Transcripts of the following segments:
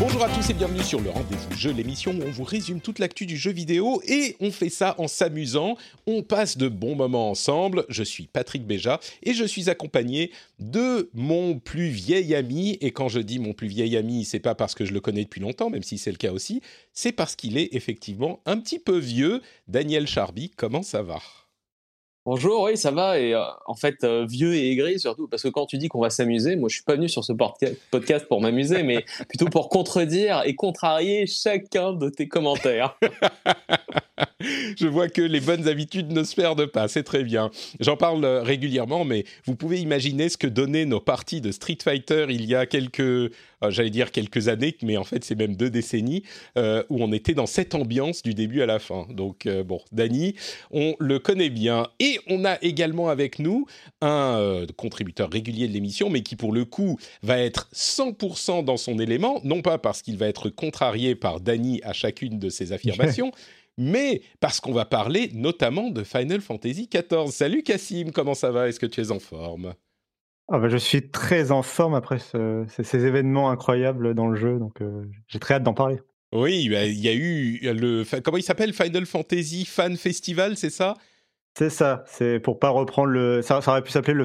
Bonjour à tous et bienvenue sur le Rendez-vous Jeu, l'émission où on vous résume toute l'actu du jeu vidéo et on fait ça en s'amusant. On passe de bons moments ensemble. Je suis Patrick Béja et je suis accompagné de mon plus vieil ami. Et quand je dis mon plus vieil ami, c'est pas parce que je le connais depuis longtemps, même si c'est le cas aussi, c'est parce qu'il est effectivement un petit peu vieux. Daniel Charby, comment ça va? Bonjour, oui, ça va. Et euh, en fait, euh, vieux et aigri surtout, parce que quand tu dis qu'on va s'amuser, moi je suis pas venu sur ce podcast pour m'amuser, mais plutôt pour contredire et contrarier chacun de tes commentaires. Je vois que les bonnes habitudes ne se perdent pas, c'est très bien. J'en parle euh, régulièrement, mais vous pouvez imaginer ce que donnaient nos parties de Street Fighter il y a quelques, j'allais dire quelques années, mais en fait c'est même deux décennies, euh, où on était dans cette ambiance du début à la fin. Donc bon, Dany, on le connaît bien. Et on a également avec nous un contributeur régulier de l'émission, mais qui pour le coup va être 100% dans son élément, non pas parce qu'il va être contrarié par Dany à chacune de ses affirmations, mais parce qu'on va parler notamment de Final Fantasy XIV. Salut Cassim, comment ça va? Est-ce que tu es en forme? Ah bah, Je suis très en forme après ces événements incroyables dans le jeu, donc euh, j'ai très hâte d'en parler. Oui, bah, il y a eu le... Comment il s'appelle? Final Fantasy Fan Festival, c'est ça? C'est ça, c'est pour pas reprendre le. Ça, aurait pu s'appeler le,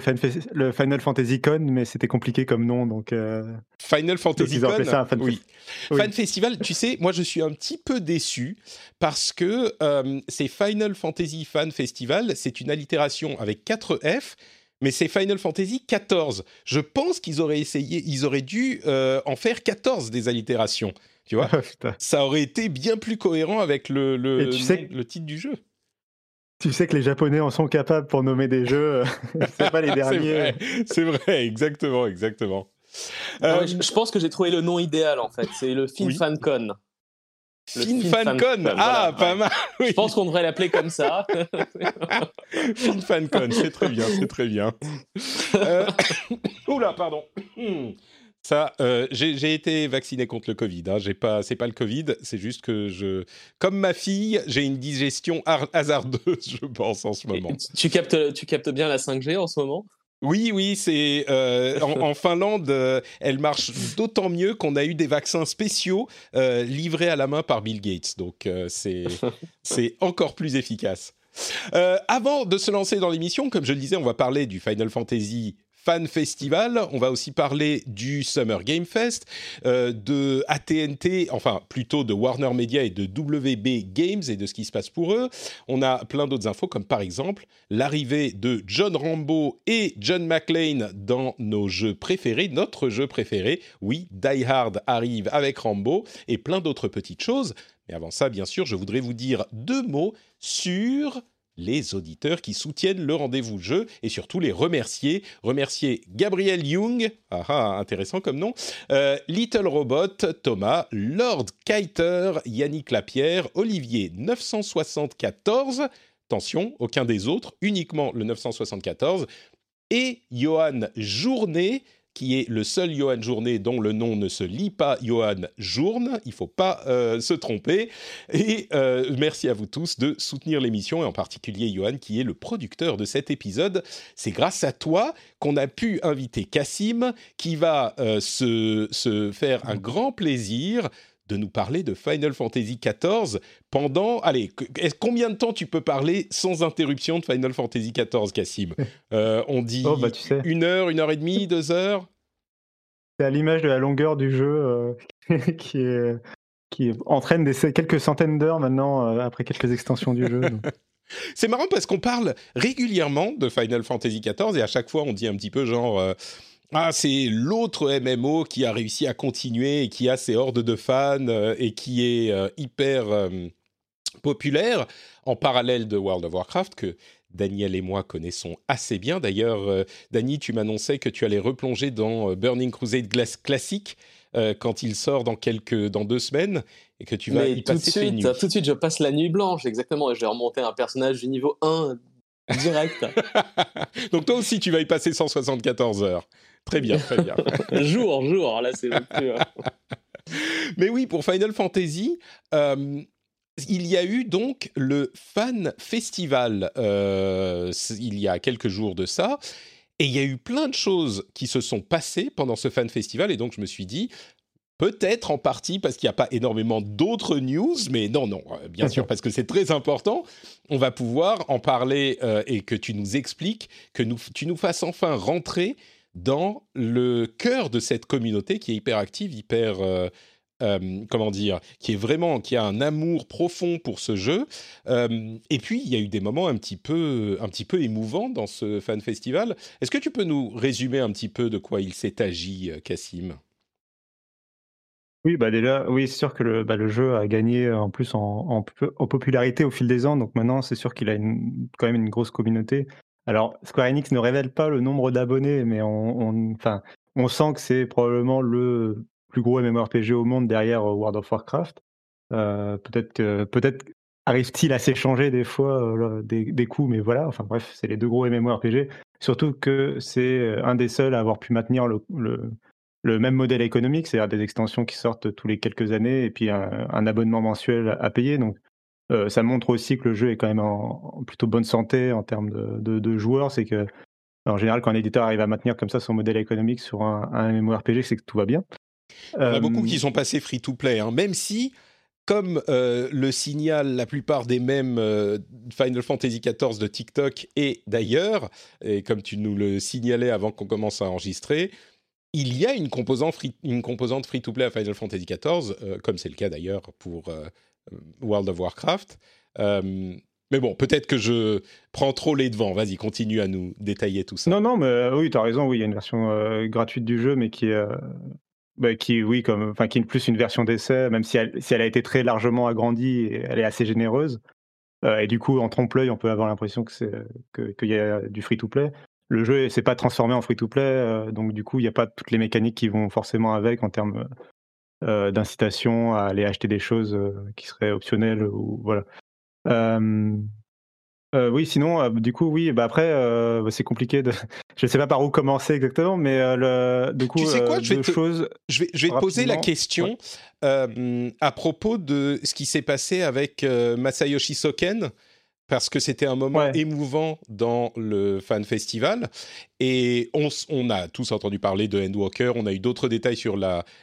le, Final Fantasy Con, mais c'était compliqué comme nom, donc. Euh, Final Fantasy Con? Fan oui. Fan Festival. Tu sais, moi je suis un petit peu déçu parce que euh, c'est Final Fantasy Fan Festival, c'est une allitération avec 4 F. Mais c'est Final Fantasy 14. Je pense qu'ils auraient essayé, ils auraient dû euh, en faire 14 des allitérations. Tu vois, ça aurait été bien plus cohérent avec le, le, le titre du jeu. Tu sais que les Japonais en sont capables pour nommer des jeux. Euh, c'est pas les derniers. c'est vrai, exactement, exactement. Euh, je, pense que j'ai trouvé le nom idéal en fait. C'est le FinFanCon. FinFanCon, ah, pas mal. Je pense qu'on devrait l'appeler comme ça. FinFanCon, c'est très bien, c'est très bien. Euh... Oula, pardon. Ça, euh, j'ai été vacciné contre le Covid. Hein. J'ai pas, c'est pas le Covid, c'est juste que je, comme ma fille, j'ai une digestion hasardeuse, je pense en ce moment. tu captes, tu captes bien la 5G en ce moment? Oui, oui, c'est euh, en, Finlande, euh, elle marche d'autant mieux qu'on a eu des vaccins spéciaux livrés à la main par Bill Gates, donc c'est c'est encore plus efficace. avant de se lancer dans l'émission, comme je le disais, on va parler du Final Fantasy Fan Festival. On va aussi parler du Summer Game Fest, euh, de AT&T, enfin plutôt de Warner Media et de WB Games et de ce qui se passe pour eux. On a plein d'autres infos comme par exemple l'arrivée de John Rambo et John McClane dans nos jeux préférés, notre jeu préféré. Oui, Die Hard arrive avec Rambo et plein d'autres petites choses. Mais avant ça, bien sûr, je voudrais vous dire deux mots sur les auditeurs qui soutiennent le rendez-vous jeu et surtout les remercier. Remercier Gabriel Young, ah, ah intéressant comme nom, euh, Little Robot, Thomas, Lord Kiter, Yannick Lapierre, Olivier 974, attention, aucun des autres, uniquement le 974, et Johan Journée, qui est le seul Johan Journée dont le nom ne se lit pas Johan Journe. Il faut pas euh, se tromper. Et euh, merci à vous tous de soutenir l'émission et en particulier Johan qui est le producteur de cet épisode. C'est grâce à toi qu'on a pu inviter Cassim qui va euh, se, se faire un grand plaisir de nous parler de Final Fantasy XIV pendant... Allez, combien de temps tu peux parler sans interruption de Final Fantasy XIV, Cassim euh, On dit oh, bah, une heure, une heure et demie, deux heures? C'est à l'image de la longueur du jeu euh, qui, est, qui entraîne des, quelques centaines d'heures maintenant euh, après quelques extensions du jeu. C'est marrant parce qu'on parle régulièrement de Final Fantasy XIV et à chaque fois on dit un petit peu genre ah, c'est l'autre MMO qui a réussi à continuer et qui a ses hordes de fans euh, et qui est euh, hyper euh, populaire en parallèle de World of Warcraft que Daniel et moi connaissons assez bien. D'ailleurs, Dani, tu m'annonçais que tu allais replonger dans Burning Crusade Glass classique quand il sort dans quelques dans deux semaines et que tu vas y tout passer de suite. Tout de suite, je passe la nuit blanche, exactement, et je vais remonter un personnage du niveau 1 direct. Donc toi aussi, tu vas y passer 174 heures. Très bien, très bien. jour, jour, là c'est plus. euh, Mais oui, pour Final Fantasy, euh, il y a eu donc le Fan Festival euh, il y a quelques jours de ça. Et il y a eu plein de choses qui se sont passées pendant ce Fan Festival. Et donc, je me suis dit, peut-être en partie parce qu'il n'y a pas énormément d'autres news, mais non, non, euh, bien sûr, parce que c'est très important. On va pouvoir en parler euh, et que tu nous expliques, que nous, tu nous fasses enfin rentrer dans le cœur de cette communauté qui est hyper active, hyper. euh, euh, comment dire, qui est vraiment, qui a un amour profond pour ce jeu. Euh, et puis, il y a eu des moments un petit peu, un petit peu émouvants dans ce fan festival. Est-ce que tu peux nous résumer un petit peu de quoi il s'est agi, euh, Cassim? Oui, bah déjà, oui, c'est sûr que le, bah, jeu a gagné en plus en, popularité au fil des ans. Donc maintenant, c'est sûr qu'il a quand même une grosse communauté. Alors, Square Enix ne révèle pas le nombre d'abonnés, mais on, on, sent que c'est probablement le plus gros MMORPG au monde derrière euh, World of Warcraft. Euh, peut-être peut-être arrive-t-il à s'échanger des fois euh, des, coups, mais voilà. Enfin bref, c'est les deux gros MMORPG. Surtout que c'est un des seuls à avoir pu maintenir le même modèle économique, c'est-à-dire des extensions qui sortent tous les quelques années et puis un, un abonnement mensuel à payer. Donc, euh, ça montre aussi que le jeu est quand même en, en plutôt bonne santé en termes de, de, de joueurs. C'est que, en général, quand un éditeur arrive à maintenir comme ça son modèle économique sur un, un MMORPG, c'est que tout va bien. On a beaucoup qui sont passés free-to-play, hein, même si comme euh, le signal la plupart des mêmes euh, Final Fantasy XIV de TikTok et d'ailleurs, et comme tu nous le signalais avant qu'on commence à enregistrer, il y a une composante free, une composante free-to-play à Final Fantasy XIV, euh, comme c'est le cas d'ailleurs pour euh, World of Warcraft. Euh, mais bon, peut-être que je prends trop les devants. Vas-y, continue à nous détailler tout ça. Non, non, mais euh, oui, tu as raison. Oui, il y a une version euh, gratuite du jeu, mais qui est, euh, bah, qui, oui, comme, enfin, qui est plus une version d'essai, même si elle, si elle a été très largement agrandie, et elle est assez généreuse. Euh, et du coup, en trompe-l'œil, on peut avoir l'impression que c'est qu'il y a du free-to-play. Le jeu s'est pas transformé en free-to-play, euh, donc du coup, il n'y a pas toutes les mécaniques qui vont forcément avec en termes euh, d'incitation à aller acheter des choses euh, qui seraient optionnelles ou voilà. Euh, oui, sinon, du coup, oui, bah après, c'est compliqué de. Je sais pas par où commencer exactement, mais le, du coup, tu sais quoi, je vais te, choses. Je vais, je vais te poser la question Ouais. à propos de ce qui s'est passé avec Masayoshi Soken, parce que c'était un moment Ouais. émouvant dans le Fan Festival. Et on, a tous entendu parler de Endwalker, on a eu d'autres détails sur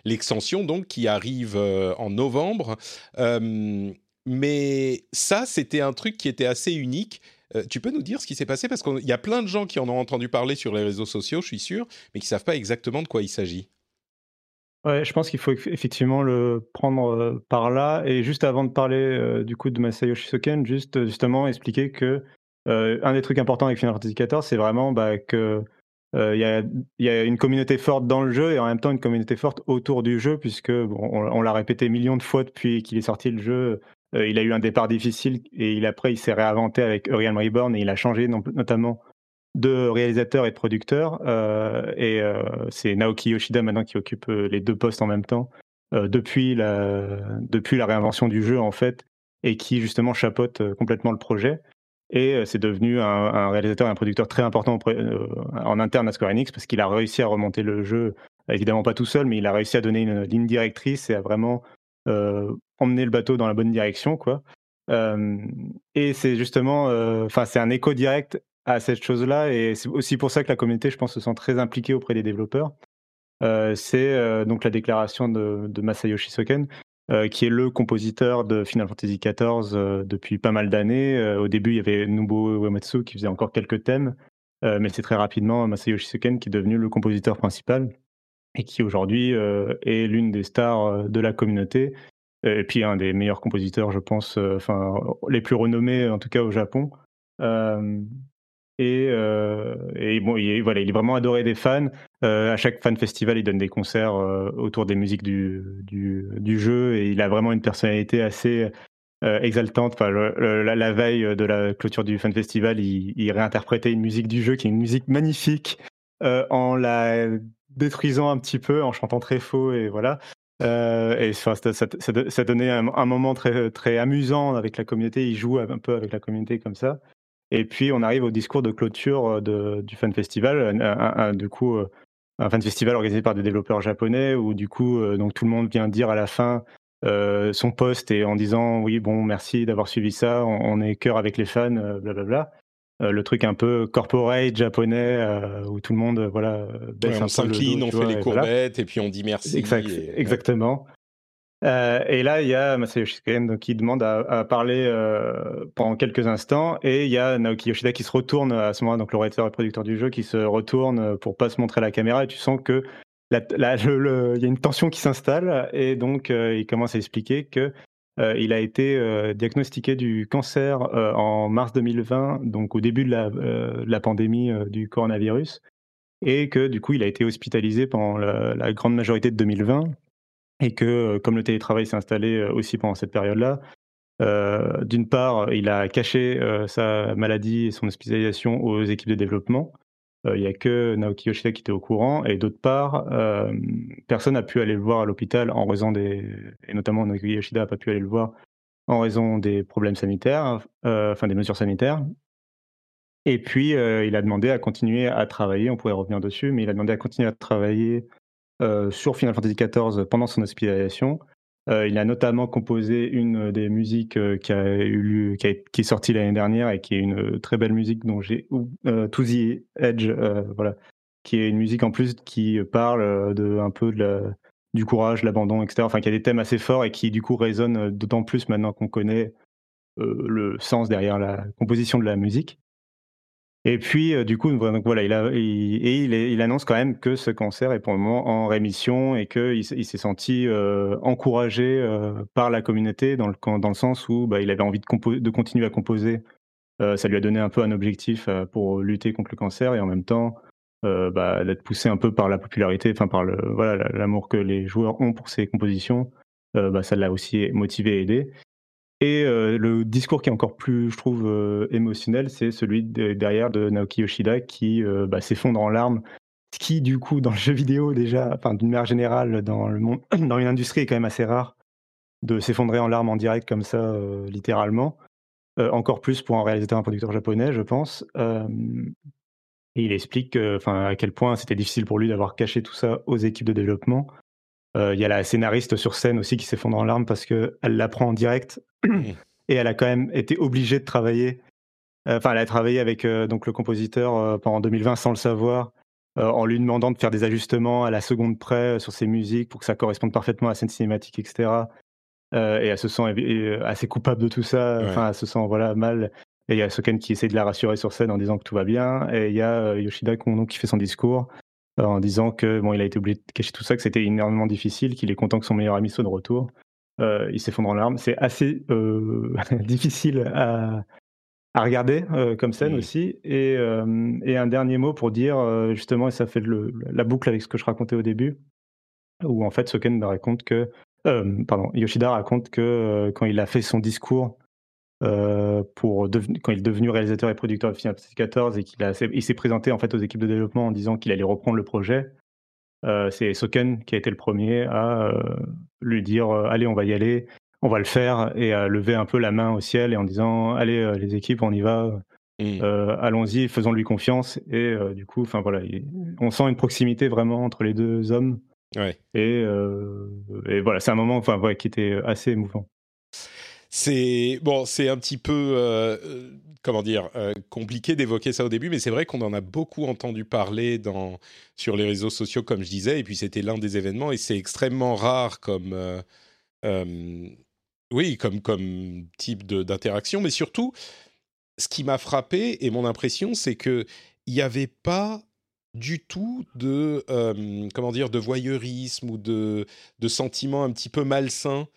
l'extension, donc, qui arrive euh, en novembre. Euh, mais ça, c'était un truc qui était assez unique. Euh, tu peux nous dire ce qui s'est passé? Parce qu'il y a plein de gens qui en ont entendu parler sur les réseaux sociaux, je suis sûr, mais qui ne savent pas exactement de quoi il s'agit. Ouais, je pense qu'il faut eff- effectivement le prendre par là. Et juste avant de parler du coup de Masayoshi Soken, juste justement expliquer que un des trucs importants avec Final Fantasy XIV, c'est vraiment bah, que il y, a, y a une communauté forte dans le jeu et en même temps une communauté forte autour du jeu, puisque on, l'a répété millions de fois depuis qu'il est sorti le jeu. Il a eu un départ difficile et il après il s'est réinventé avec Uriel Reborn et il a changé notamment de réalisateur et de producteur. euh, et euh, c'est Naoki Yoshida maintenant qui occupe euh, les deux postes en même temps depuis, la, depuis la réinvention du jeu en fait, et qui justement chapeaute complètement le projet. Et c'est devenu un, réalisateur et un producteur très important en interne à Square Enix parce qu'il a réussi à remonter le jeu, évidemment pas tout seul, mais il a réussi à donner une ligne directrice et à vraiment emmener le bateau dans la bonne direction, quoi. Et c'est justement, enfin, c'est un écho direct à cette chose-là, et c'est aussi pour ça que la communauté, je pense, se sent très impliquée auprès des développeurs. Euh, c'est euh, donc la déclaration de, Masayoshi Soken, euh, qui est le compositeur de Final Fantasy XIV depuis pas mal d'années. Au début, il y avait Nobuo Uematsu qui faisait encore quelques thèmes, mais c'est très rapidement Masayoshi Soken qui est devenu le compositeur principal et qui aujourd'hui est l'une des stars de la communauté et puis un des meilleurs compositeurs, je pense, enfin les plus renommés en tout cas au Japon. Euh, et, bon, il voilà, il est vraiment adoré des fans. Euh, à chaque fan festival, il donne des concerts euh, autour des musiques du, du, jeu et il a vraiment une personnalité assez exaltante. Enfin, la, veille de la clôture du Fun Festival, il, réinterprétait une musique du jeu qui est une musique magnifique en la détruisant un petit peu, en chantant très faux et voilà. et ça, donnait un, moment très, très amusant avec la communauté. Il joue un peu avec la communauté comme ça. Et puis on arrive au discours de clôture de, du Fun Festival. Un, du coup, un fan festival organisé par des développeurs japonais où du coup, donc tout le monde vient dire à la fin euh, son poste et en disant oui bon merci d'avoir suivi ça, on, est cœur avec les fans, blablabla. Euh, le truc un peu corporate japonais euh, où tout le monde voilà baisse on s'incline, on fait les courbettes et puis on dit merci. Exactement. Et là, il y a Masayoshi qui demande à, parler pendant quelques instants, et il y a Naoki Yoshida qui se retourne à ce moment-là, donc le réalisateur et producteur du jeu, qui se retourne pour pas se montrer à la caméra, et tu sens que il y a une tension qui s'installe. Et donc euh, il commence à expliquer que euh, il a été euh, diagnostiqué du cancer en mars 2020, donc au début de la pandémie du coronavirus, et que du coup il a été hospitalisé pendant la, grande majorité de 2020, et que comme le télétravail s'est installé aussi pendant cette période-là, d'une part il a caché sa maladie et son hospitalisation aux équipes de développement, euh, il n'y a que Naoki Yoshida qui était au courant, et d'autre part, euh, personne n'a pu aller le voir à l'hôpital en raison des. Et notamment Naoki Yoshida n'a pas pu aller le voir en raison des problèmes sanitaires, euh, enfin des mesures sanitaires. Et puis, il a demandé à continuer à travailler, on pourrait revenir dessus, mais il a demandé à continuer à travailler sur Final Fantasy XIV pendant son hospitalisation, euh, il a notamment composé une des musiques euh, qui, a est sortie l'année dernière et qui est une très belle musique dont j'ai euh, To the Edge, euh, voilà, qui est une musique en plus qui parle de un peu du courage, l'abandon, etc. Enfin, qui a des thèmes assez forts et qui du coup résonne d'autant plus maintenant qu'on connaît le sens derrière la composition de la musique. Et puis, euh, du coup, voilà, il, annonce quand même que ce cancer est pour le moment en rémission et qu'il il, s'est senti euh, encouragé euh, par la communauté dans le, sens où bah, il avait envie de, continuer à composer. ça lui a donné un peu un objectif pour lutter contre le cancer et en même temps bah, d'être poussé un peu par la popularité, enfin par voilà l'amour que les joueurs ont pour ses compositions. Bah, ça l'a aussi motivé et aidé. Et euh, le discours qui est encore plus, je trouve, euh, émotionnel, c'est celui derrière de Naoki Yoshida qui euh, bah, s'effondre en larmes. Ce qui, du coup, dans le jeu vidéo, déjà, enfin, d'une manière générale, dans, le monde, dans une industrie, est quand même assez rare de s'effondrer en larmes en direct comme ça, littéralement. encore plus pour un réalisateur, un producteur japonais, je pense. et il explique à quel point c'était difficile pour lui d'avoir caché tout ça aux équipes de développement. Il y a la scénariste sur scène aussi qui s'effondre en larmes parce qu'elle l'apprend en direct et elle a quand même été obligée de travailler. Euh, enfin, elle a travaillé avec euh, donc le compositeur euh, pendant 2020 sans le savoir, en lui demandant de faire des ajustements à la seconde près sur ses musiques pour que ça corresponde parfaitement à la scène cinématique, etc. et elle se sent assez coupable de tout ça. Enfin, elle se sent voilà mal. Et il y a Soken qui essaie de la rassurer sur scène en disant que tout va bien. Et il y a Yoshida qui fait son discours en disant que bon, il a été obligé de cacher tout ça, que c'était énormément difficile, qu'il est content que son meilleur ami soit de retour. Euh, il s'effondre en larmes. C'est assez euh, difficile à, regarder euh, comme scène aussi. Et, un dernier mot pour dire, justement, et ça fait la boucle avec ce que je racontais au début, où en fait Soken raconte que, pardon, Yoshida raconte que quand il a fait son discours pour quand il est devenu réalisateur et producteur de Final Fantasy XIV et qu'il il s'est présenté en fait aux équipes de développement en disant qu'il allait reprendre le projet. Euh, c'est Soken qui a été le premier à euh, lui dire euh, allez on va y aller, on va le faire et à lever un peu la main au ciel et en disant allez les équipes on y va, mmh. allons-y, faisons-lui confiance et du coup enfin voilà on sent une proximité vraiment entre les deux hommes et, et, voilà c'est un moment enfin qui était assez émouvant. C'est bon, c'est un petit peu comment dire, euh, compliqué d'évoquer ça au début, mais c'est vrai qu'on en a beaucoup entendu parler dans, sur les réseaux sociaux, comme je disais, et puis c'était l'un des événements, et c'est extrêmement rare comme, euh, euh, oui, comme, comme type d'interaction, mais surtout, ce qui m'a frappé, et mon impression, c'est qu'il n'y avait pas du tout de comment dire de voyeurisme ou de, de sentiments un petit peu malsains.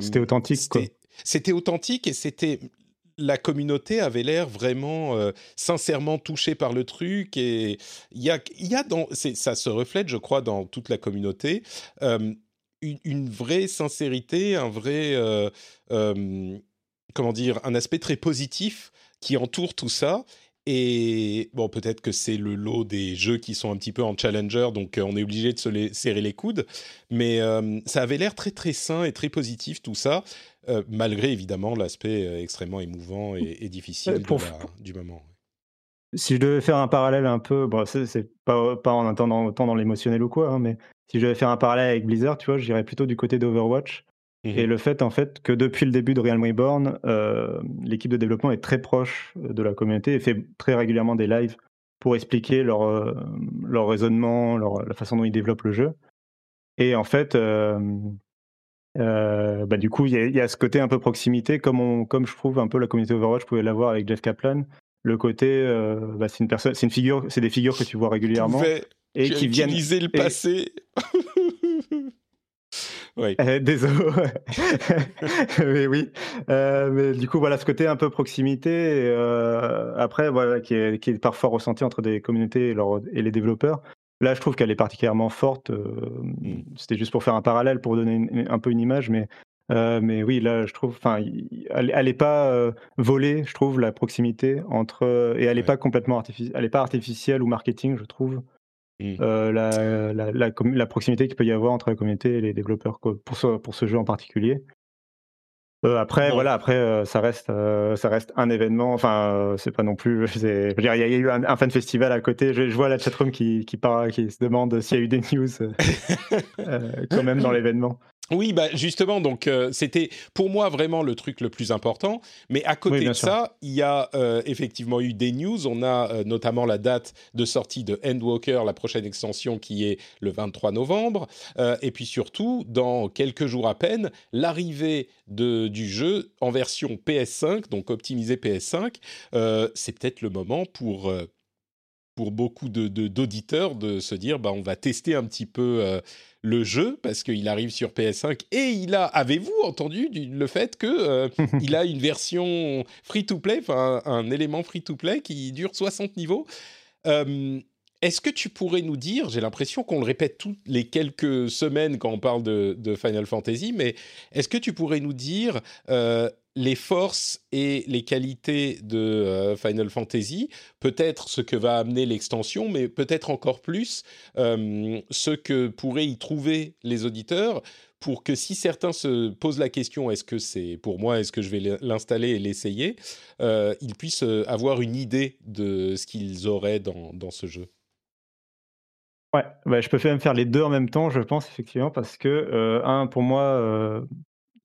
C'était authentique. C'était authentique et c'était la communauté avait l'air vraiment euh, sincèrement touchée par le truc et il y a, ça se reflète, je crois, dans toute la communauté, euh, une, vraie sincérité, un vrai, euh, comment dire, un aspect très positif qui entoure tout ça. Et bon, peut-être que c'est le lot des jeux qui sont un petit peu en challenger, donc on est obligé de se les, serrer les coudes. Mais ça avait l'air très très sain et très positif tout ça, malgré évidemment l'aspect extrêmement émouvant et, difficile du moment. Si je devais faire un parallèle un peu, bon, c'est pas, pas en attendant autant dans l'émotionnel ou quoi, hein, mais si je devais faire un parallèle avec Blizzard, tu vois, j'irais plutôt du côté d'Overwatch. Et mmh le fait, en fait, que depuis le début de Realm Reborn, euh, l'équipe de développement est très proche de la communauté et fait très régulièrement des lives pour expliquer leur, euh, leur raisonnement, leur, la façon dont ils développent le jeu. Et en fait, euh, bah, du coup, il y, a ce côté un peu proximité, comme, on, comme je trouve un peu la communauté Overwatch pouvait l'avoir avec Jeff Kaplan. Le côté, bah, c'est une personne, c'est une figure, c'est des figures que tu vois régulièrement et qui viennent utiliser le passé. oui. Euh, désolé. mais oui. Euh, mais du coup, voilà, ce côté un peu proximité, euh, après, voilà, qui est, qui est, parfois ressenti entre des communautés et, et les développeurs. Là, je trouve qu'elle est particulièrement forte. Mm. C'était juste pour faire un parallèle, pour donner un peu une image, mais, mais oui, là, je trouve, enfin, elle n'est pas volée, je trouve, la proximité entre, et elle n'est pas complètement artificielle, elle n'est pas artificielle ou marketing, je trouve. Mmh. Euh, la, la, la, proximité qu'il peut y avoir entre la communauté et les développeurs pour ce, pour ce jeu en particulier. Euh, après, voilà, après, euh, ça reste, ça reste un événement. Enfin, c'est pas non plus. il y, a eu un, fan festival à côté. Je, vois la chatroom qui, qui, part, qui se demande s'il y a eu des news quand même dans l'événement. Oui, bah justement, donc euh, c'était pour moi vraiment le truc le plus important. Mais à côté de ça, il y a euh, effectivement eu des news. On a euh, notamment la date de sortie de Endwalker, la prochaine extension qui est le 23 novembre. et puis surtout, dans quelques jours à peine, l'arrivée du jeu en version PS5, donc optimisé PS5. C'est peut-être le moment pour pour beaucoup de d'auditeurs de, se dire bah on va tester un petit peu le jeu parce qu'il arrive sur PS5 et il a, avez-vous entendu le fait que euh, il a une version free-to-play, enfin un, élément free-to-play qui dure 60 niveaux. Euh, est-ce que tu pourrais nous dire, j'ai l'impression qu'on le répète toutes les quelques semaines quand on parle de, Final Fantasy, mais est-ce que tu pourrais nous dire euh, les forces et les qualités de euh, Final Fantasy, peut-être ce que va amener l'extension, mais peut-être encore plus euh, ce que pourraient y trouver les auditeurs pour que si certains se posent la question est-ce que c'est pour moi, est-ce que je vais l'installer et l'essayer, euh, ils puissent avoir une idée de ce qu'ils auraient dans, dans, ce jeu. Ouais, bah, je peux même faire les deux en même temps, je pense, effectivement, parce que, un, pour moi,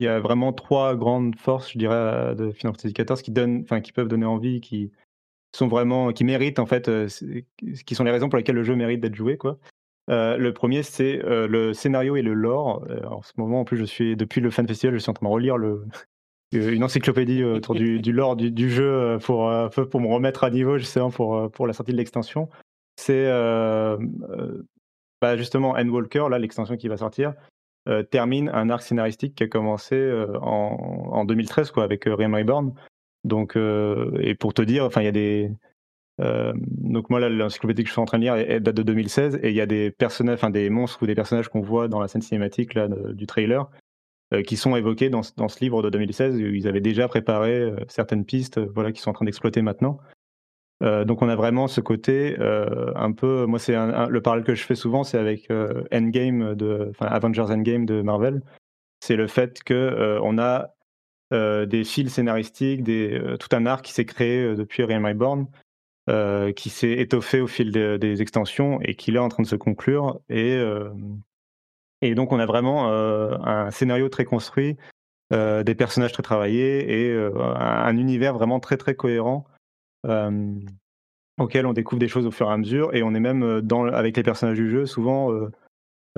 il y a vraiment trois grandes forces, je dirais, de Final Fantasy XIV qui donnent, enfin, qui peuvent donner envie, qui sont vraiment, qui méritent en fait, euh, qui sont les raisons pour lesquelles le jeu mérite d'être joué, quoi. Euh, le premier, c'est euh, le scénario et le lore. en ce moment, en plus, je suis depuis le Fan Festival, je suis en train de relire une encyclopédie autour du, lore du, du, jeu pour, pour me remettre à niveau, justement, pour, pour la sortie de l'extension. C'est bah, justement Endwalker, là, l'extension qui va sortir. Euh, termine un arc scénaristique qui a commencé euh, en, en, 2013 quoi, avec euh, Realm Reborn. Donc, et pour te dire, enfin, il y a des. donc moi, l'encyclopédie que je suis en train de lire date de 2016 et il y a des personnages, enfin des monstres ou des personnages qu'on voit dans la scène cinématique là, du trailer qui sont évoqués dans, dans, ce livre de 2016 où ils avaient déjà préparé certaines pistes, voilà, qui sont en train d'exploiter maintenant. Euh, donc on a vraiment ce côté euh, un peu, moi c'est le parallèle que je fais souvent, c'est avec euh, Endgame de, Avengers Endgame de Marvel. C'est le fait que on a des fils scénaristiques, des, tout un arc qui s'est créé depuis Realm Reborn, qui s'est étoffé au fil des extensions et qui est en train de se conclure. Et, donc on a vraiment un scénario très construit, des personnages très travaillés et un univers vraiment très très cohérent auquel on découvre des choses au fur et à mesure. Et on est même, dans, avec les personnages du jeu, souvent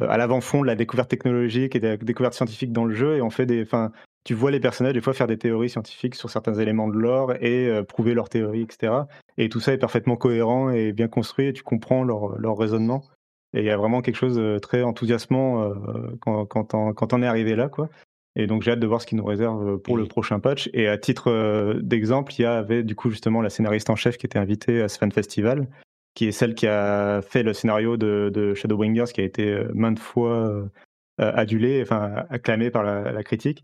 à l'avant-fond de la découverte technologique et de la découverte scientifique dans le jeu. Et on fait des. Fin, tu vois les personnages des fois faire des théories scientifiques sur certains éléments de l'or et prouver leurs théories, etc. Et tout ça est parfaitement cohérent et bien construit et tu comprends leur, raisonnement. Et il y a vraiment quelque chose de très enthousiasmant quand, quand, on, quand on est arrivé là. Quoi. Et donc j'ai hâte de voir ce qu'il nous réserve euh, pour le prochain patch. Et à titre euh, d'exemple, il y avait du coup justement la scénariste en chef qui était invitée à ce fan festival, qui est celle qui a fait le scénario de, de Shadowbringers, qui a été euh, maintes fois adulé, enfin acclamé par la, critique.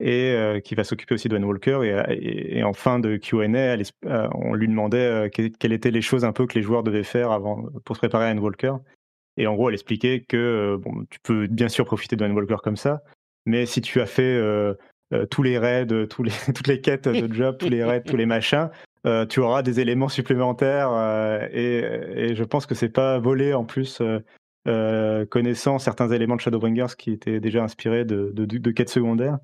et qui va s'occuper aussi de Walker. Et, en fin de Q&A, on lui demandait quelles étaient les choses un peu que les joueurs devaient faire avant pour se préparer à Walker. Et en gros, elle expliquait que bon, tu peux bien sûr profiter de Walker comme ça, mais si tu as fait tous les raids, tous les, toutes les quêtes de job, tous les raids, tous les machins, tu auras des éléments supplémentaires. Et, et, je pense que c'est pas volé en plus euh, connaissant certains éléments de Shadowbringers qui étaient déjà inspirés de, de, quêtes secondaires.